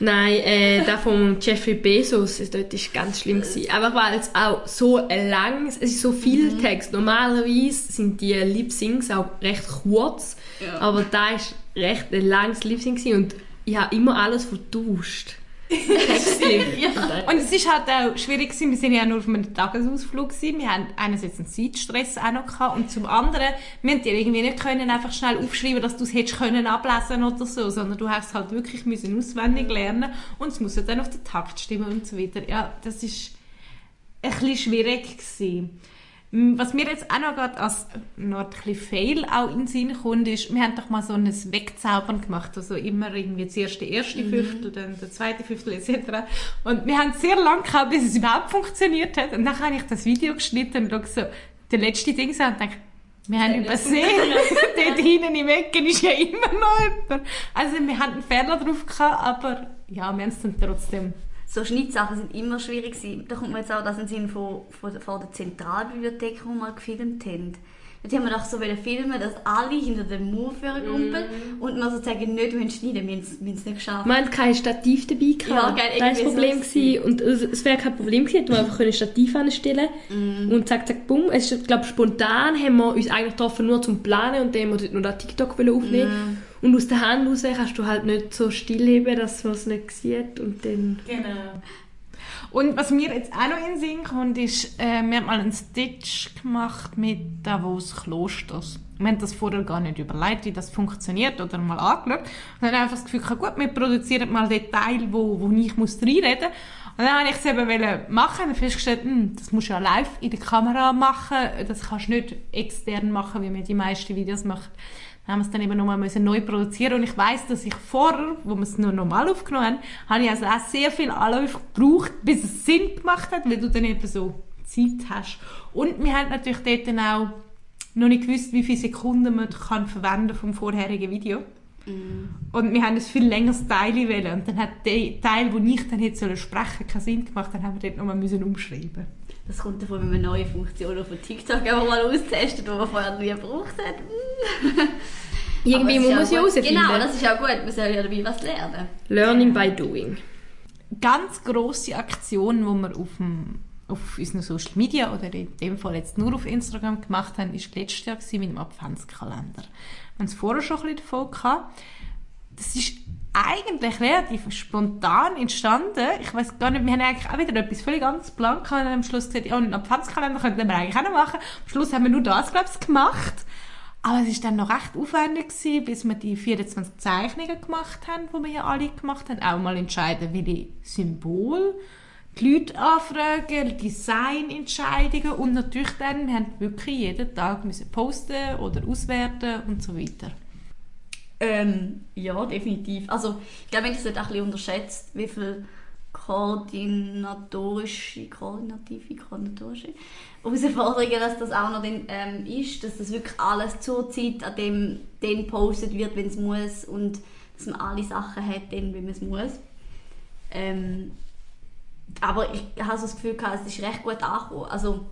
Nein, äh, der von Jeffrey Bezos, das dort ist ganz schlimm gewesen. Einfach weil es auch so lang, es ist so viel Text. Normalerweise sind die Lip-Syncs auch recht kurz, Ja. aber da ist recht ein langes Lip-Sync gewesen und ich habe immer alles vertauscht. Ja. Und es ist halt auch schwierig gewesen, wir sind ja nur auf einem Tagesausflug gewesen. Wir haben einerseits einen Zeitstress auch noch gehabt und zum anderen, wir haben dir irgendwie nicht können einfach schnell aufschreiben, dass du es hättest können ablesen oder so, sondern du hast es halt wirklich müssen auswendig lernen und es muss ja dann auf den Takt stimmen und so weiter. Ja, das ist ein bisschen schwierig gewesen. Was mir jetzt auch noch gerade als noch ein Fail auch in den Sinn kommt, ist, wir haben doch mal so ein Wegzaubern gemacht, also immer irgendwie zuerst der erste Fünftel, dann der zweite Fünftel etc. Und wir haben sehr lange gehabt, bis es überhaupt funktioniert hat. Und dann habe ich das Video geschnitten und so der letzte Ding so und denke, wir haben übersehen, dort hinten im Ecken ist ja immer noch jemand. Also wir haben einen Fehler drauf gehabt, aber ja, wir haben es dann trotzdem So Schnittsachen sind immer schwierig gewesen. Da kommt mir jetzt auch das in den Sinn von, von, von der Zentralbibliothek, wo wir mal gefilmt haben. Dort haben wir doch so filmen, dass alle hinter dem Mauer vorkumpeln und wir sozusagen nicht wollen schneiden. Es wir haben es nicht geschafft. Wir hatten kein Stativ dabei. Ja, Gehabt. geil, das war das Problem. gewesen. Und es wäre kein Problem gewesen, hätten wir einfach ein Stativ anstellen Und zack, zack, bumm. Es ist, glaube spontan haben wir uns eigentlich getroffen, nur zum Planen und dann haben wir dort noch TikTok aufnehmen Und aus der Hand raus kannst du halt nicht so stillheben, dass man es nicht sieht. Und dann... Genau. Und was mir jetzt auch noch in den Sinn kommt, ist, äh, wir haben mal einen Stitch gemacht mit Davos Klosters. Wir haben das vorher gar nicht überlegt, wie das funktioniert oder mal angeschaut. Und dann einfach das Gefühl gehabt, gut, wir produzieren mal den Teil, wo, wo ich muss reinreden muss. Und dann habe ich es eben machen und festgestellt, hm, das musst du ja live in der Kamera machen. Das kannst du nicht extern machen, wie man die meisten Videos macht. Haben wir es dann eben nochmal müssen neu produzieren und ich weiss, dass ich vorher, wo wir es nur normal aufgenommen haben, habe ich also auch sehr viel Anläufe gebraucht, bis es Sinn gemacht hat, weil du dann eben so Zeit hast. Und wir haben natürlich dort dann auch noch nicht gewusst, wie viele Sekunden man kann verwenden vom vorherigen Video. Und wir haben ein viel längeres Teil wollen. Und dann hat der Teil, wo ich dann hätte sollen sprechen, keinen Sinn gemacht. Dann haben wir dort nochmal müssen umschreiben. Das kommt davon, wenn man neue Funktionen von TikTok einfach mal austestet, die man vorher nie gebraucht hat. Irgendwie muss man sie herausfinden. Genau, das ist auch gut. Man soll ja dabei was lernen. Learning by doing. ganz grosse Aktion, die wir auf, dem, auf unseren Social Media oder in dem Fall jetzt nur auf Instagram gemacht haben, ist letztes Jahr gewesen mit dem Adventskalender. Wir haben es vorher schon ein bisschen davon gehabt. Das ist eigentlich relativ spontan entstanden. Ich weiß gar nicht, wir haben eigentlich auch wieder etwas völlig anderes geplant und am Schluss gesagt, ja, einen Adventskalender könnten wir eigentlich auch noch machen. Am Schluss haben wir nur das, glaube ich, gemacht. Aber es ist dann noch recht aufwendig gewesen, bis wir die 24 Zeichnungen gemacht haben, die wir ja alle gemacht haben. Auch mal entscheiden, welche Symbol die Leute anfragen, Designentscheidungen und natürlich dann, wir haben wirklich jeden Tag müssen posten oder auswerten und so weiter. Ähm, ja, definitiv. Also, ich glaube, ich das auch ein unterschätzt, wie viel koordinatorische, koordinative, koordinatorische Herausforderungen, dass das auch noch dann, ähm, ist, dass das wirklich alles zur Zeit an dem dann postet wird, wenn es muss und dass man alle Sachen hat, dann, wenn man es muss. Ähm, aber ich habe so das Gefühl gehabt, es ist recht gut angekommen. Also,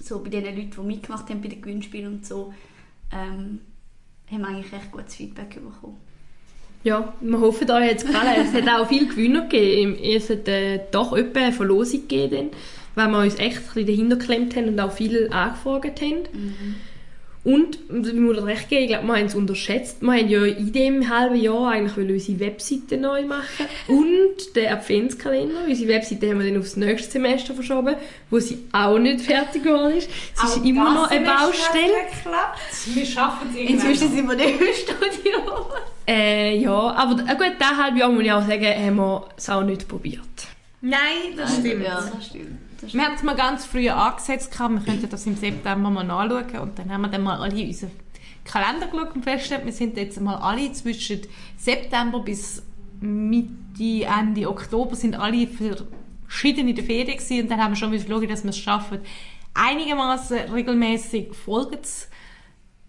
so bei den Leuten, die mitgemacht haben bei den Gewinnspielen und so, ähm, haben wir eigentlich recht gutes Feedback bekommen. Ja, wir hoffen, euch hat es gefallen. Es hat auch viele Gewinner gegeben. Es hat äh, doch etwa eine Verlosung gegeben. Weil wir uns echt ein bisschen dahinter geklemmt haben und auch viel angefragt haben. Und, ich muss dir recht geben, ich glaube, wir haben es unterschätzt. Wir haben ja in dem halben Jahr eigentlich unsere Webseite neu machen und den Adventskalender. Unsere Webseite haben wir dann aufs nächste Semester verschoben, wo sie auch nicht fertig geworden ist. Es ist immer noch eine Baustelle. Wir schaffen es Inzwischen sind wir nicht im Studio. Äh, ja, aber äh, gut, diesen halben Jahr muss ich auch sagen, haben wir es auch nicht probiert. Nein, das stimmt. Ja, das stimmt. Wir haben es mal ganz früh angesetzt, gehabt. wir könnten das im September mal nachschauen und dann haben wir dann mal alle in unseren Kalender geschaut und festgestellt, wir sind jetzt mal alle zwischen September bis Mitte, Ende Oktober sind alle verschieden in der Ferien gewesen und dann haben wir schon müssen schauen, dass wir es schaffen, einigermaßen regelmäßig Folgen zu,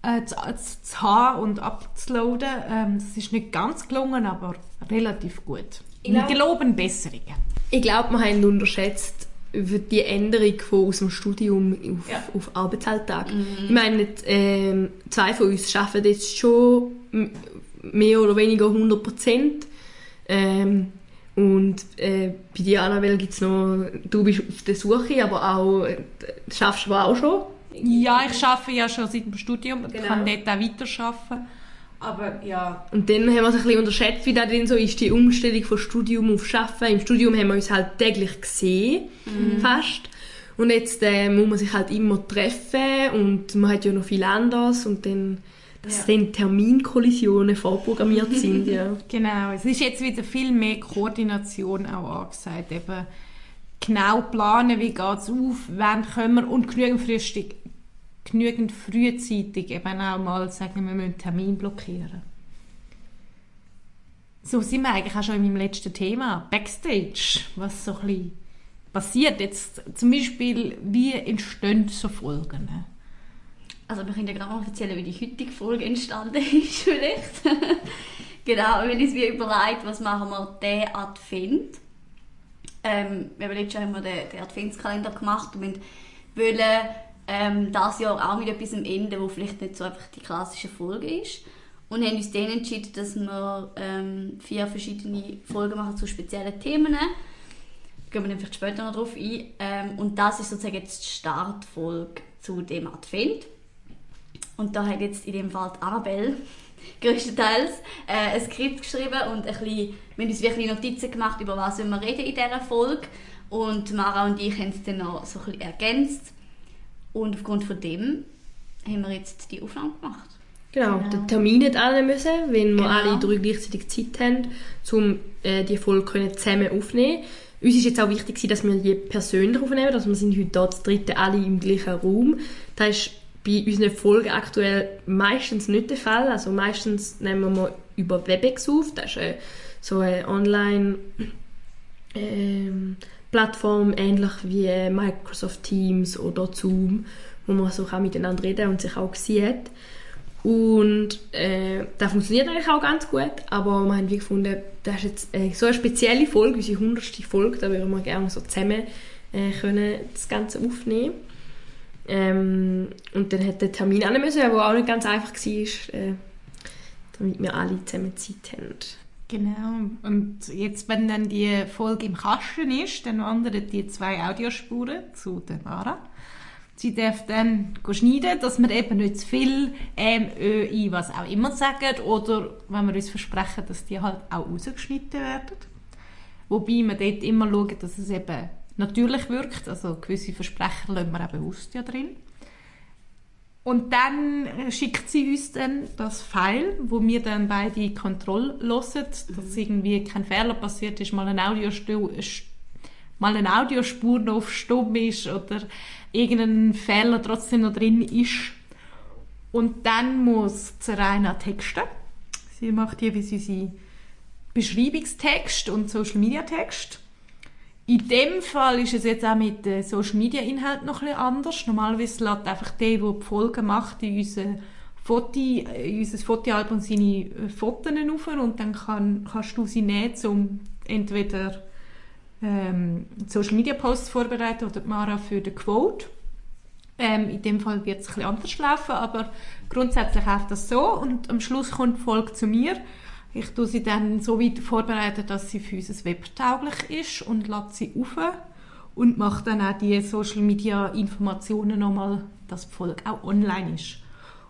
äh, zu, zu, zu haben und abzuladen. Ähm, das ist nicht ganz gelungen, aber relativ gut. Ich glaub- Wir geloben Besserungen. Ich glaube, wir haben unterschätzt über die Änderung von aus dem Studium auf, Ja. auf Arbeitsalltag. Ich meine, ähm, zwei von uns arbeiten jetzt schon mehr oder weniger 100 Prozent. Ähm, und äh, bei dir, Annabelle, gibt es noch, du bist auf der Suche, aber auch, äh, schaffst du auch schon? Ja, ich arbeite ja schon seit dem Studium und Genau. kann dort auch weiterarbeiten. Aber ja, Und dann haben wir es ein bisschen unterschätzt, wie das denn so ist, die Umstellung von Studium auf Arbeiten. Im Studium haben wir uns halt täglich gesehen, fast. Und jetzt äh, muss man sich halt immer treffen und man hat ja noch viel anderes und dann, dass dann Terminkollisionen vorprogrammiert sind, ja. genau. Es ist jetzt wieder viel mehr Koordination auch angesagt. Eben genau planen, wie geht es auf, wann können wir und genügend frühstück, genügend frühzeitig eben auch mal sagen, wir müssen einen Termin blockieren. So sind wir eigentlich auch schon in meinem letzten Thema, Backstage, was so ein bisschen passiert. Jetzt zum Beispiel, wie entstehen so Folgen? Also wir können ja gerade mal erzählen, wie die heutige Folge entstanden ist, vielleicht. genau, haben uns wie überlegt, was machen wir den Advent. Ähm, wir haben letztes Jahr den, den Adventskalender gemacht und wollen ähm, das Jahr auch mit etwas am Ende, wo vielleicht nicht so einfach die klassische Folge ist. Und haben uns dann entschieden, dass wir ähm, vier verschiedene Folgen machen zu speziellen Themen. Da gehen wir dann vielleicht später noch drauf ein. Ähm, und das ist sozusagen jetzt die Startfolge zu dem Advent. Und da hat jetzt in dem Fall Annabelle größtenteils äh, ein Skript geschrieben und ein bisschen, wir haben uns wirklich Notizen gemacht, über was wir reden in dieser Folge. Und Mara und ich haben es dann noch so ein bisschen ergänzt. Und aufgrund von dem haben wir jetzt die Aufnahme gemacht. Genau, Genau. den Termin nicht alle müssen, wenn wir Genau. alle drei gleichzeitig Zeit haben, um äh, die Folge können zusammen aufnehmen Uns ist jetzt auch wichtig, gewesen, dass wir je persönlich aufnehmen, dass wir sind heute hier zu dritten alle im gleichen Raum. Das ist bei unseren Folgen aktuell meistens nicht der Fall. Also meistens nehmen wir mal über Webex auf. Das ist äh, so eine Online ähm, Plattform, ähnlich wie äh, Microsoft Teams oder Zoom, wo man so kann miteinander reden und sich auch sieht. Und äh, das funktioniert eigentlich auch ganz gut, aber wir haben gefunden, das ist jetzt äh, so eine spezielle Folge, unsere 100. Folge, da würden wir gerne so zusammen äh, können das Ganze aufnehmen. Ähm, und dann hat der Termin auch müssen, der auch nicht ganz einfach war, äh, damit wir alle zusammen Zeit haben. Genau. Und jetzt, wenn dann die Folge im Kasten ist, dann wandern die zwei Audiospuren zu der Mara. Sie darf dann schneiden, dass wir eben nicht zu viel ähm, Ö, I, was auch immer sagen. Oder wenn wir uns versprechen, dass die halt auch rausgeschnitten werden. Wobei wir dort immer schauen, dass es eben natürlich wirkt. Also gewisse Versprechen lassen wir auch bewusst ja drin. Und dann schickt sie uns dann das File, wo wir dann beide Kontroll hören, dass irgendwie kein Fehler passiert ist, mal eine Audiospur, mal eine Audiospur noch auf stumm ist oder irgendein Fehler trotzdem noch drin ist. Und dann muss Zeraina texten. Sie macht jeweils unsere Beschreibungstext und Social Media Text. In dem Fall ist es jetzt auch mit den Social Media Inhalten noch ein anders. Normalerweise lädt einfach der, der die Folgen macht, in unser, Foto, in unser Fotoalbum seine äh, Fotos auf und dann kann, kannst du sie nehmen, um entweder ähm, Social Media Posts vorbereiten oder Mara für den Quote. Ähm, in dem Fall wird es ein bisschen anders laufen, aber grundsätzlich läuft das so und am Schluss kommt die Folge zu mir. Ich tue sie dann so weit vorbereiten, dass sie für uns webtauglich ist und lade sie auf. und mache dann auch die Social Media Informationen nochmal, dass die Folge auch online ist.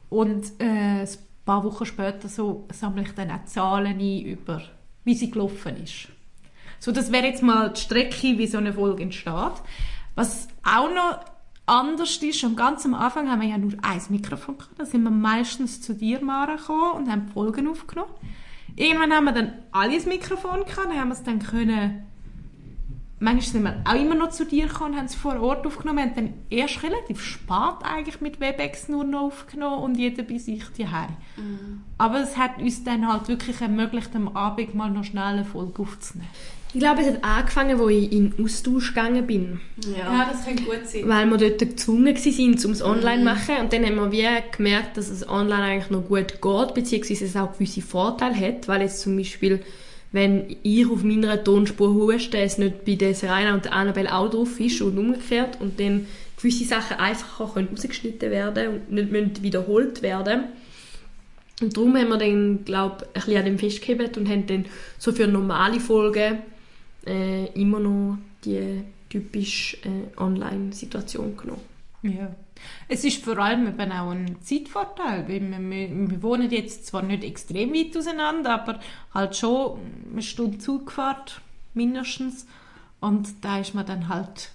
Und äh, ein paar Wochen später so sammle ich dann auch Zahlen ein über, wie sie gelaufen ist. So, das wäre jetzt mal die Strecke, wie so eine Folge entsteht. Was auch noch anders ist, am ganz am Anfang haben wir ja nur ein Mikrofon gehabt. Da sind wir meistens zu dir, Mara, gekommen und haben die Folgen aufgenommen. Irgendwann haben wir dann alle das Mikrofon gehabt, dann haben wir es dann können Manchmal sind wir auch immer noch zu dir gekommen und haben es vor Ort aufgenommen. Wir haben dann erst relativ spät eigentlich mit Webex nur noch aufgenommen und jeder bei sich daheim. Mhm. Aber es hat uns dann halt wirklich ermöglicht, am Abend mal noch schnell eine Folge aufzunehmen. Ich glaube, es hat angefangen, als ich in Austausch gegangen bin. Ja, ja das könnte gut sein. Weil wir dort gezwungen waren, um es online zu machen. Und dann haben wir wie gemerkt, dass es online eigentlich noch gut geht, beziehungsweise es auch gewisse Vorteile hat, weil jetzt zum Beispiel wenn ich auf meiner Tonspur huste, es nicht bei der Serena und der Annabelle auch drauf ist und umgekehrt und dann gewisse Sachen einfacher können rausgeschnitten werden und nicht müssen wiederholt werden und darum haben wir dann, glaube ich, ein bisschen an dem festgehalten und haben dann so für normale Folgen äh, immer noch die typische äh, Online-Situation genommen. Ja. Es ist vor allem eben auch ein Zeitvorteil, weil wir, wir, wohnen jetzt zwar nicht extrem weit auseinander, aber halt schon eine Stunde Zugfahrt mindestens und da ist man dann halt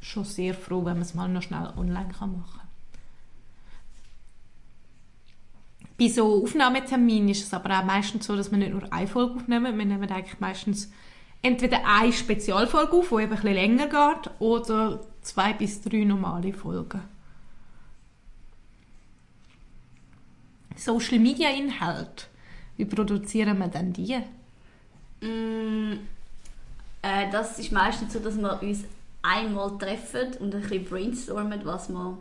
schon sehr froh, wenn man es mal noch schnell online kann machen Bei so Aufnahmeterminen ist es aber auch meistens so, dass wir nicht nur eine Folge aufnehmen, wir nehmen eigentlich meistens entweder eine Spezialfolge auf, die bisschen länger geht, oder zwei bis drei normale Folgen. Social Media Inhalt, wie produzieren wir denn die? Mm, äh, das ist meistens so, dass wir uns einmal treffen und ein bisschen brainstormen, was wir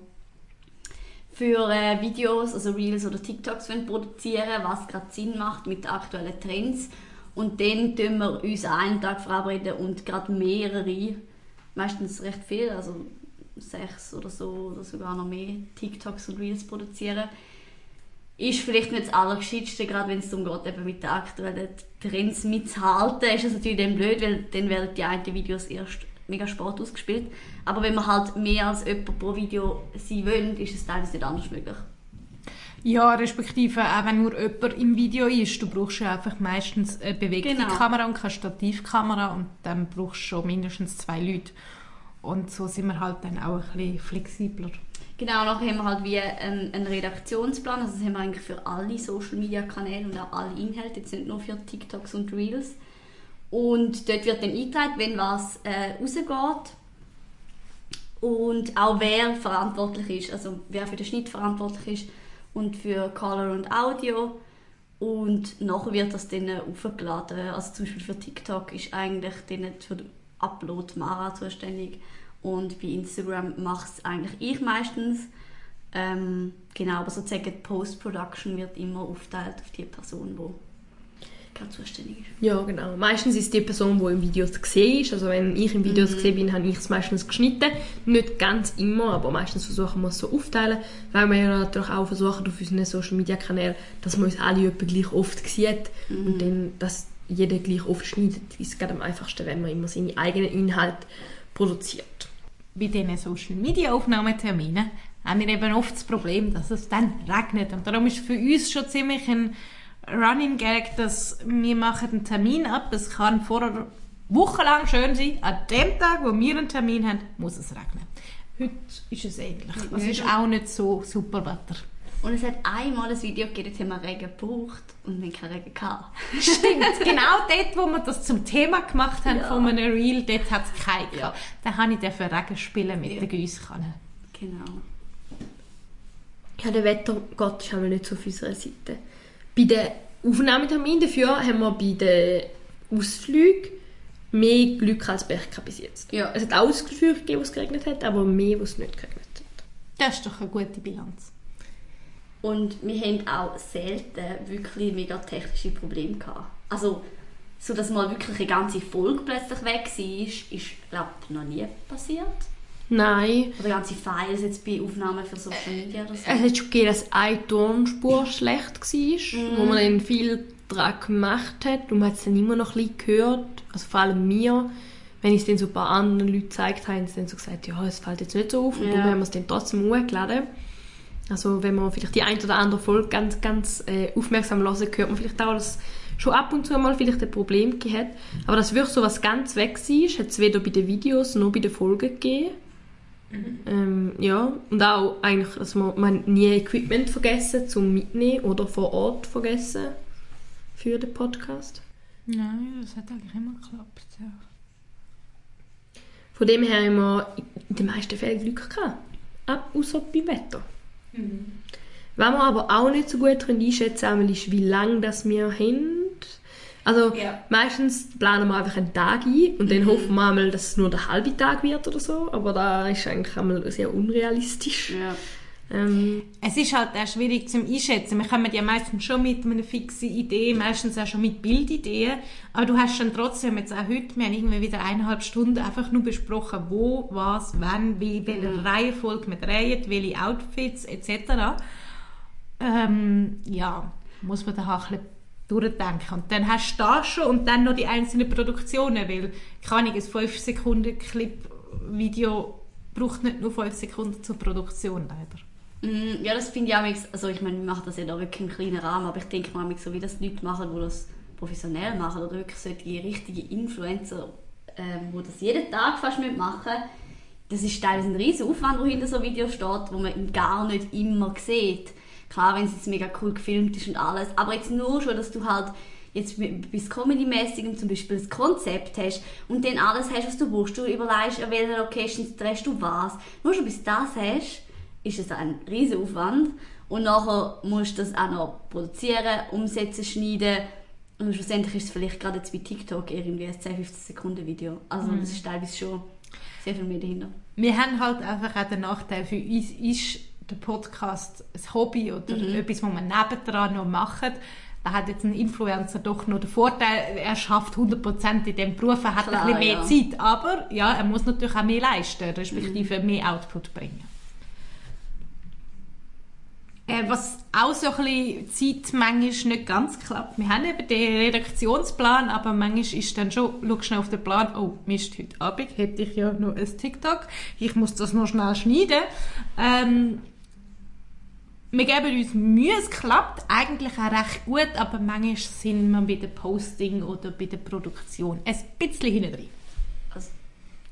für äh, Videos, also Reels oder TikToks produzieren, was gerade Sinn macht mit den aktuellen Trends. Und dann tun wir uns einen Tag verabreden und gerade mehrere, meistens recht viel, also sechs oder so oder sogar noch mehr TikToks und Reels produzieren ist vielleicht nicht das Allergescheiteste, gerade wenn es darum geht, eben mit den aktuellen Trends mitzuhalten, ist es natürlich dann blöd, weil dann werden die einen Videos erst mega spät ausgespielt. Aber wenn man halt mehr als jemand pro Video sein will, ist es teilweise nicht anders möglich. Ja, respektive auch wenn nur jemand im Video ist, du brauchst ja einfach meistens eine bewegte genau. Kamera und keine Stativkamera und dann brauchst du schon mindestens zwei Leute. Und so sind wir halt dann auch ein bisschen flexibler. Genau, nachher haben wir halt wie einen, einen Redaktionsplan, also das haben wir eigentlich für alle Social Media Kanäle und auch alle Inhalte, jetzt nicht nur für TikToks und Reels. Und dort wird dann eingetragen, wenn was äh, rausgeht und auch wer verantwortlich ist, also wer für den Schnitt verantwortlich ist und für Color und Audio. Und nachher wird das dann aufgeladen. Also zum Beispiel für TikTok ist eigentlich dann für den Upload Mara zuständig und bei Instagram mache es eigentlich ich meistens. Ähm, genau, aber sozusagen die Post-Production wird immer aufteilt auf die Person, die gerade zuständig ist. Ja, genau. Meistens ist die Person, die im Video zu sehen ist. Also wenn ich im Video mhm. zu sehen bin, habe ich es meistens geschnitten. Nicht ganz immer, aber meistens versuchen wir es so aufteilen, weil wir ja natürlich auch versuchen auf unseren Social-Media-Kanälen, dass man uns alle etwa gleich oft sieht mhm. und dann, dass jeder gleich oft schneidet. Das ist gerade am einfachsten, wenn man immer seine eigenen Inhalte produziert. Bei diesen Social Media Aufnahmeterminen haben wir eben oft das Problem, dass es dann regnet. Und darum ist für uns schon ziemlich ein Running Gag, dass wir machen einen Termin ab. Es kann vorher wochenlang schön sein. An dem Tag, wo wir einen Termin haben, muss es regnen. Heute ist es ähnlich. Es ist auch nicht so super Wetter. Und es hat einmal ein Video gegeben, das haben wir Regen gebraucht und wir keinen Regen gehabt. Stimmt, genau dort, wo wir das zum Thema gemacht haben ja. von einem Reel, dort hat es keinen ja. gehabt. Dann habe ich dafür Regen spielen mit ja. der Gießkanne. Genau. Ja, der Wettergott ist nicht so auf unserer Seite. Bei den Aufnahmeterminen dafür haben wir bei den Ausflügen mehr Glück als Pech bis jetzt. Ja. Es hat auch Ausflüge gegeben, wo es geregnet hat, aber mehr, wo es nicht geregnet hat. Das ist doch eine gute Bilanz. Und wir haben auch selten wirklich mega technische Probleme gehabt. Also, so dass mal wirklich eine ganze Folge plötzlich weg war, ist, glaube ich, noch nie passiert. Nein. Oder ganze Files jetzt bei Aufnahmen für Social Media oder so. Es hat schon gegeben, dass eine Tonspur schlecht war, mm. wo man dann viel daran gemacht hat und man hat es dann immer noch ein bisschen gehört, also vor allem mir, wenn ich es dann so ein paar anderen Leuten gezeigt habe, haben sie dann so gesagt, ja, es fällt jetzt nicht so auf. Und Ja. darum haben wir es dann trotzdem hochgeladen. Also wenn man vielleicht die ein oder andere Folge ganz, ganz äh, aufmerksam hören, hört man vielleicht auch, dass schon ab und zu mal vielleicht ein Problem hat. Aber dass wirklich so was ganz weg war, hat es weder bei den Videos noch bei den Folgen gegeben. Ähm, ja, und auch eigentlich, dass man, man nie Equipment vergessen zum Mitnehmen oder vor Ort vergessen für den Podcast. Nein, das hat eigentlich immer geklappt. Ja. Von dem her haben wir in den meisten Fällen Glück gehabt. Ab, außer beim Wetter. Was wir aber auch nicht so gut einschätzen können, ist, wie lange das wir haben. Also Ja. meistens planen wir einfach einen Tag ein und dann hoffen wir einmal, dass es nur der halbe Tag wird oder so. Aber da ist eigentlich einmal sehr unrealistisch. Ja. Ähm, Es ist halt auch schwierig zum Einschätzen. Wir kommen ja meistens schon mit einer fixen Idee, meistens auch schon mit Bildideen. Aber du hast dann trotzdem jetzt auch heute, wir haben irgendwie wieder eineinhalb Stunden einfach nur besprochen, wo, was, wann, wie, welche Reihenfolge wir drehen, welche Outfits etc. Ähm, ja, muss man da auch ein bisschen durchdenken. Und dann hast du das schon und dann noch die einzelnen Produktionen, weil, keine Ahnung, ein 5-Sekunden-Clip-Video braucht nicht nur 5 Sekunden zur Produktion, leider. Mm, Ja, das finde ich auch, also ich meine, wir machen das ja da wirklich im kleinen Rahmen, aber ich denke mal, so wie das Leute machen, die das professionell machen oder wirklich solche richtige Influencer, ähm, die das jeden Tag fast mitmachen, das ist teilweise ein riesen Aufwand, der hinter so Video steht, wo man gar nicht immer sieht. Klar, wenn es jetzt mega cool gefilmt ist und alles, aber jetzt nur schon, dass du halt jetzt bis Comedy-mäßigem zum Beispiel das Konzept hast und dann alles hast, was du willst. Du überlegst, an welcher Location drehst du was. Nur schon bis das hast, ist es ein riesen Aufwand. Und nachher musst du das auch noch produzieren, umsetzen, schneiden. Und schlussendlich ist es vielleicht gerade jetzt bei TikTok irgendwie ein 10-15 Sekunden Video. Also das ist teilweise schon sehr viel mehr dahinter. Wir haben halt einfach auch den Nachteil, für uns ist der Podcast ein Hobby oder etwas, was wir nebendran noch machen. Da hat jetzt ein Influencer doch noch den Vorteil, er schafft 100% in diesem Beruf, er hat Klar, ein bisschen mehr ja. Zeit, aber ja, er muss natürlich auch mehr leisten, respektive mehr Output bringen. Äh, was auch so ein bisschen Zeit manchmal nicht ganz klappt. Wir haben eben den Redaktionsplan, aber manchmal ist dann schon, schau schnell auf den Plan, oh Mist, heute Abend hätte ich ja noch ein TikTok, ich muss das noch schnell schneiden. Ähm, wir geben uns Mühe, es klappt eigentlich auch recht gut, aber manchmal sind wir bei dem Posting oder bei der Produktion ein bisschen hinten drin. Also,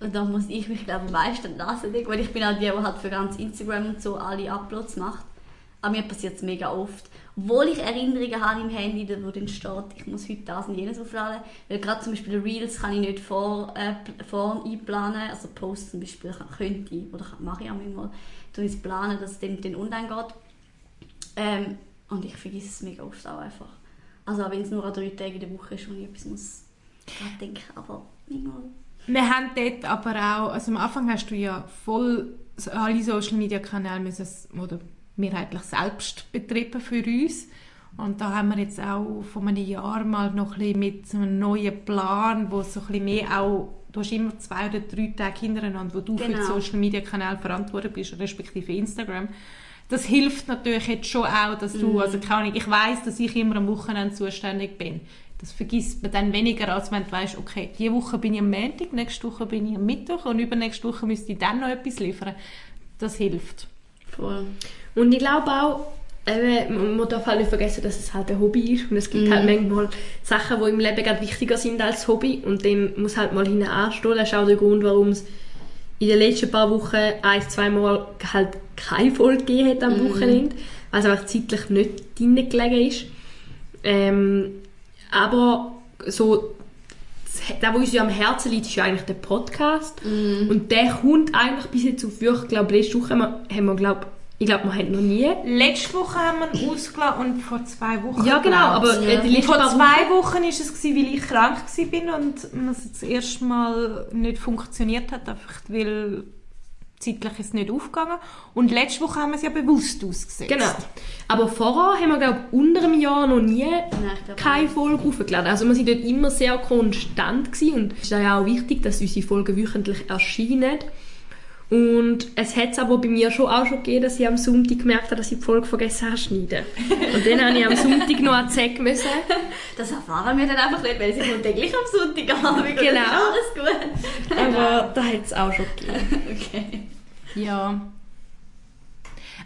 und da muss ich mich glaube am meisten das legen, weil ich bin auch die, die halt für ganz Instagram und so alle Uploads macht. Aber mir passiert es mega oft. Obwohl ich Erinnerungen habe im Handy, wo dann steht, ich muss heute das und jenes aufladen. Weil gerade zum Beispiel Reels kann ich nicht vor, äh, vor einplanen. Also Posts zum Beispiel könnte ich, oder mache ich auch manchmal, ich es planen, dass es dann, dann online geht. Ähm, und ich vergesse es mega oft auch einfach. Also auch wenn es nur an drei Tagen in der Woche ist, wo ich etwas muss gerade denken, aber manchmal Wir haben dort aber auch, also am Anfang hast du ja voll alle Social Media Kanäle müssen oder mehrheitlich selbst betrieben für uns. Und da haben wir jetzt auch vor einem Jahr mal noch ein bisschen mit so einem neuen Plan, wo so ein bisschen mehr auch, du hast immer zwei oder drei Tage hintereinander, wo du für die Genau. Social Media Kanäle verantwortlich bist, respektive Instagram. Das hilft natürlich jetzt schon auch, dass du, also keine Ahnung, ich weiß, dass ich immer am Wochenende zuständig bin. Das vergisst man dann weniger, als wenn du weißt, okay, diese Woche bin ich am Montag, nächste Woche bin ich am Mittwoch und übernächste Woche müsste ich dann noch etwas liefern. Das hilft. voll. Und ich glaube auch, eben, man darf halt nicht vergessen, dass es halt ein Hobby ist. Und es gibt halt manchmal Sachen, die im Leben gerade wichtiger sind als Hobby. Und dem muss halt mal hinten anstehen. Das ist auch der Grund, warum es in den letzten paar Wochen ein, zwei Mal halt keine Folge gegeben hat am Wochenende. Weil es einfach zeitlich nicht drin gelegen ist. Ähm, aber so das, was uns ja am Herzen liegt, ist ja eigentlich der Podcast. Und der kommt eigentlich bis jetzt auf wirklich, ich glaube, letzte Woche haben wir, haben wir glaub, ich glaube, wir haben noch nie. Letzte Woche haben wir ihn ausgelassen und vor zwei Wochen. Ja, genau, aber ja. äh, die letzten Vor zwei Wochen war es, gewesen, weil ich krank war und es das erste Mal nicht funktioniert hat, einfach weil zeitlich ist es nicht aufgegangen. Und letzte Woche haben wir es ja bewusst ausgesetzt. Genau. Aber vorher haben wir, glaube ich, unter einem Jahr noch nie glaub keine Folge aufgeladen. Also wir sind dort immer sehr konstant gewesen und es ist ja auch wichtig, dass unsere Folgen wöchentlich erscheinen. Und es hat es aber bei mir schon auch schon gegeben, dass ich am Sonntag gemerkt habe, dass ich die Folge vergessen habe zu schneiden. Und dann habe ich am Sonntag noch an die Säge müssen. Das erfahren wir dann einfach nicht, weil sie kommt dann gleich am Sonntagabend. Genau. Alles gut. Aber da hat es auch schon gegeben. Okay. Ja.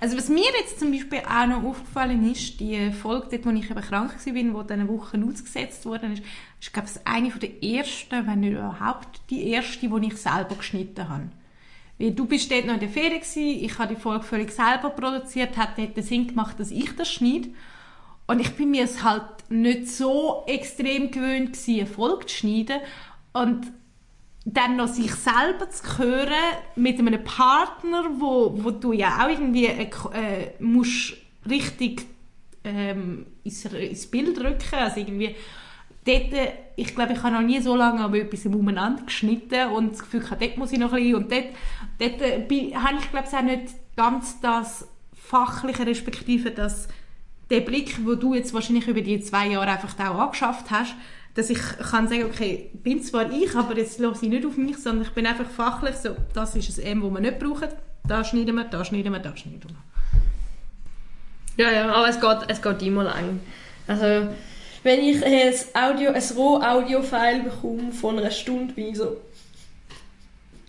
Also was mir jetzt zum Beispiel auch noch aufgefallen ist, die Folge, dort, wo ich eben krank war, wo dann eine Woche ausgesetzt worden ist, ist glaube ich eine von der ersten, wenn nicht überhaupt die erste, die ich selber geschnitten habe. Weil du bist dort noch in der Ferien ich habe die Folge völlig selber produziert, hat dort den Sinn gemacht, dass ich das schneide. Und ich bin mir es halt nicht so extrem gewöhnt eine Folge zu schneiden. Und dann noch sich selber zu hören mit einem Partner, wo, wo du ja auch irgendwie äh, musst richtig ähm, ins, ins Bild rücken, also irgendwie dort, äh, ich glaube, ich habe noch nie so lange an etwas umeinander geschnitten und das Gefühl dort muss ich noch ein bisschen und dort, dort äh, bin- habe ich glaube ich auch nicht ganz das fachliche respektive das der Blick, wo du jetzt wahrscheinlich über die zwei Jahre einfach auch angeschafft hast, dass ich kann sagen, okay, bin zwar ich, aber jetzt lasse ich nicht auf mich, sondern ich bin einfach fachlich so, das ist ein M, das wir nicht brauchen, da schneiden wir, da schneiden wir, da schneiden wir. Ja, ja, aber es geht, es geht immer lang. Also, wenn ich ein, Audio, ein Roh-Audio-File bekomme von einer Stunde, bin ich so...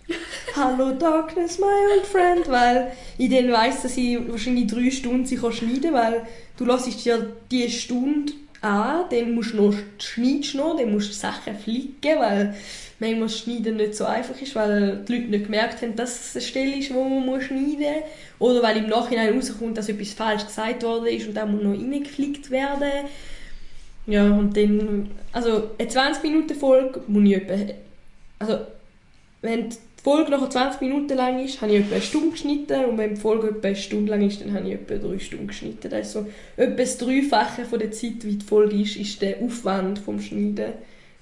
Hallo Darkness, my old friend, weil ich dann weiss, dass ich wahrscheinlich drei Stunden sie kann schneiden weil du lässt dir die Stunde an, dann musst du noch schneidest noch, dann musst du Sachen flicken, weil manchmal das Schneiden nicht so einfach ist, weil die Leute nicht gemerkt haben, dass es eine Stelle ist, wo man muss schneiden muss. Oder weil im Nachhinein rauskommt, dass etwas falsch gesagt worden ist und dann muss noch reingeflickt werden. Ja, und dann, also eine 20-Minuten-Folge muss ich etwa, also wenn die Folge nachher 20 Minuten lang ist, habe ich etwa eine Stunde geschnitten und wenn die Folge etwa eine Stunde lang ist, dann habe ich etwa drei Stunden geschnitten. Das ist so etwa das Dreifache von der Zeit, wie die Folge ist, ist der Aufwand vom Schneiden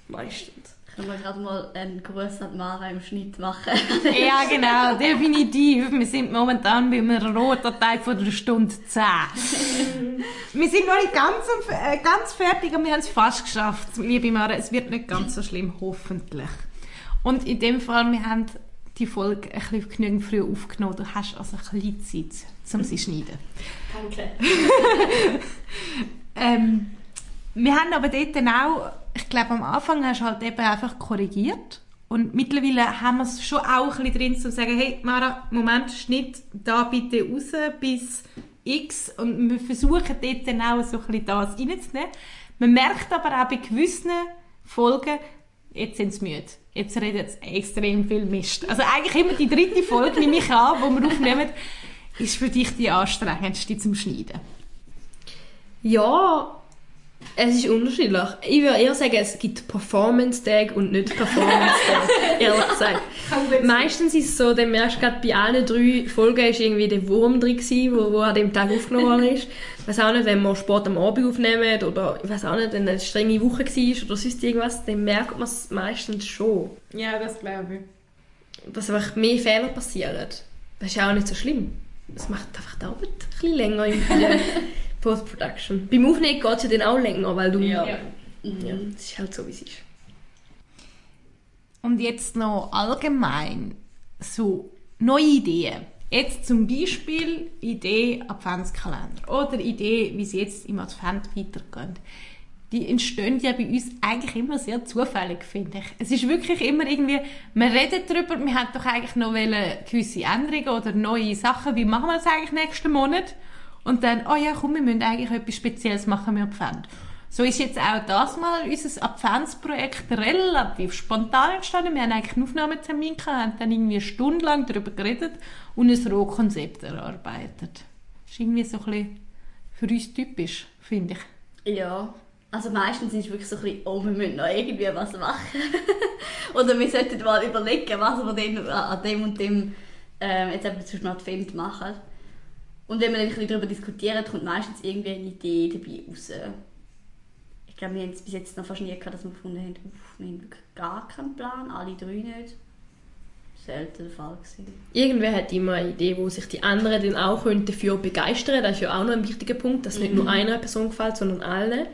meistens. Können wir gerade mal einen Gruß an Mara im Schnitt machen? Ja, genau, definitiv. Wir sind momentan bei einem roten Teil von der Stunde 10. wir sind noch nicht ganz, äh, ganz fertig, aber wir haben es fast geschafft. Liebe Mara, es wird nicht ganz so schlimm, hoffentlich. Und in dem Fall, wir haben die Folge ein bisschen genügend früh aufgenommen. Du hast also ein bisschen Zeit, um sie zu schneiden. Danke. Ähm, wir haben aber dort dann auch, ich glaube am Anfang hast du halt eben einfach korrigiert und mittlerweile haben wir es schon auch ein bisschen drin, zu sagen, hey Mara, Moment, Schnitt da bitte raus bis X und wir versuchen dort dann auch so ein bisschen das reinzunehmen. Man merkt aber auch bei gewissen Folgen, jetzt sind sie müde. Jetzt redet sie extrem viel Mist. Also eigentlich immer die dritte Folge, nehme ich an, die wir aufnehmen, ist für dich die anstrengendste zum Schneiden. Ja, es ist unterschiedlich. Ich würde eher sagen, es gibt Performance-Tag und nicht Performance-Tag, ehrlich gesagt. Meistens ist es so, dann merkst du gerade bei allen drei Folgen ist irgendwie der Wurm drin gewesen, wo, wo an dem Tag aufgenommen worden ist. Ich weiß auch nicht, wenn wir Sport am Abend aufnehmen oder ich weiß auch nicht, wenn eine strenge Woche war oder sonst irgendwas, dann merkt man es meistens schon, Ja, das glaube ich. dass einfach mehr Fehler passieren. Das ist auch nicht so schlimm. Es macht einfach die Arbeit ein bisschen länger in der Post-Production. Beim Aufnehmen geht es ja dann auch länger, weil du... Ja. Ja, Mhm. das ist halt so, wie es ist. Und jetzt noch allgemein so neue Ideen. Jetzt zum Beispiel Idee Adventskalender oder Idee, wie sie jetzt im Advent weitergehen. Die entstehen ja bei uns eigentlich immer sehr zufällig, finde ich. Es ist wirklich immer irgendwie, wir reden darüber, wir haben doch eigentlich noch gewisse Änderungen oder neue Sachen, wie machen wir das eigentlich nächsten Monat? Und dann, oh ja, komm, wir müssen eigentlich etwas Spezielles machen mit Advent. So ist jetzt auch das mal unser Adventsprojekt relativ spontan entstanden. Wir haben eigentlich einen Aufnahmetermin gehabt, haben dann irgendwie eine Stunde lang darüber geredet und ein Rohkonzept erarbeitet. Das ist irgendwie so ein bisschen für uns typisch, finde ich. Ja, also meistens ist es wirklich so ein bisschen, oh, wir müssen noch irgendwie was machen. Oder wir sollten mal überlegen, was wir an dem und dem, äh, jetzt eben zum Beispiel Advent machen. Und wenn wir dann ein bisschen darüber diskutieren, kommt meistens irgendwie eine Idee dabei raus. Ich glaube, wir haben es bis jetzt noch fast nie gehabt, dass wir gefunden haben, uff, wir haben wirklich gar keinen Plan, alle drei nicht. Selten der Fall gewesen. Irgendwer hat immer eine Idee, wo sich die anderen dann auch dafür begeistern Das ist ja auch noch ein wichtiger Punkt, dass nicht nur einer Person gefällt, sondern allen.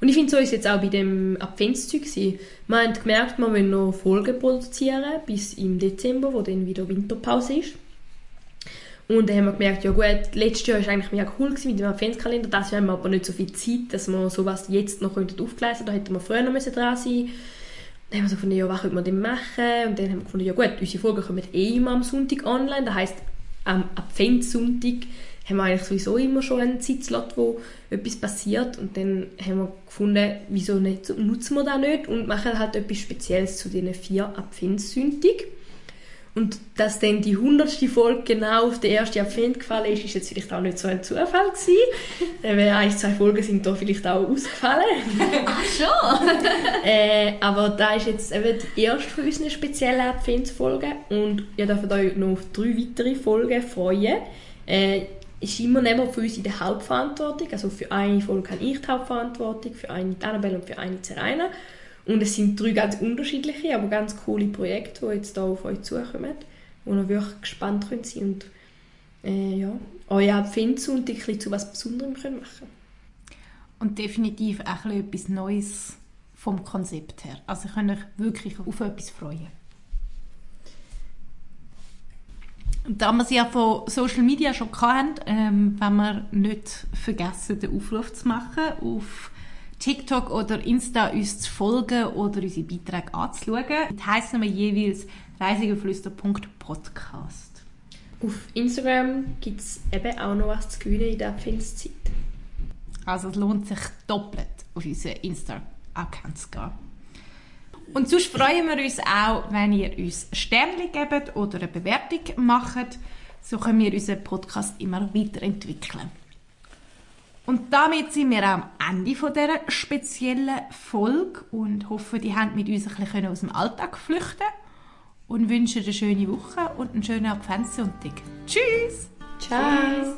Und ich finde, so ist es jetzt auch bei dem Adventszeug. Wir haben gemerkt, wir wollen noch Folgen produzieren bis im Dezember, wo dann wieder Winterpause ist. Und dann haben wir gemerkt, ja gut, letztes Jahr war eigentlich mega cool mit dem Adventskalender, das Jahr haben wir aber nicht so viel Zeit, dass wir sowas jetzt noch aufgleisen. Könnten, da hätten wir früher noch müssen dran sein. Dann haben wir so gefunden, ja, was könnte man denn machen? Und dann haben wir gefunden, ja gut, unsere Folgen kommen eh immer am Sonntag online, das heisst, am Adventssonntag haben wir eigentlich sowieso immer schon einen Zeitslot, wo etwas passiert. Und dann haben wir gefunden, wieso nicht, nutzen wir das nicht und machen halt etwas Spezielles zu diesen vier Adventssündig. Und dass dann die hundertste Folge genau auf den ersten Advent gefallen ist, ist jetzt vielleicht auch nicht so ein Zufall gewesen. Weil ein, zwei Folgen sind da vielleicht auch ausgefallen. Ach schon? äh, aber da ist jetzt eben die erste von unseren speziellen Adventsfolgen und ihr dürft euch noch auf drei weitere Folgen freuen. Äh, ist immer neben für uns in der Hauptverantwortung. Also für eine Folge habe ich die Hauptverantwortung, für eine die Annabelle und für eine die Serena. Und es sind drei ganz unterschiedliche, aber ganz coole Projekte, die jetzt hier auf euch zukommen, wo ihr wirklich gespannt könnt und äh, ja, euer Adventssonntag zu was Besonderem machen Und definitiv auch etwas Neues vom Konzept her. Also ihr könnt euch wirklich auf etwas freuen. Da wir es ja von Social Media schon hatten, ähm, wenn wir nicht vergessen, den Aufruf zu machen, auf TikTok oder Insta uns zu folgen oder unsere Beiträge anzuschauen. Das heissen wir jeweils reisigeflüster.podcast. Auf Instagram gibt es eben auch noch was zu gewinnen in der Adventszeit. Also es lohnt sich doppelt, auf unseren Insta-Account zu gehen. Und sonst freuen wir uns auch, wenn ihr uns Sterne gebt oder eine Bewertung macht. So können wir unseren Podcast immer weiterentwickeln. Und damit sind wir am Ende von dieser speziellen Folge und hoffen, die haben mit uns ein bisschen aus dem Alltag flüchten und wünschen eine schöne Woche und einen schönen Adventssonntag. Tschüss! Ciao! Tschüss.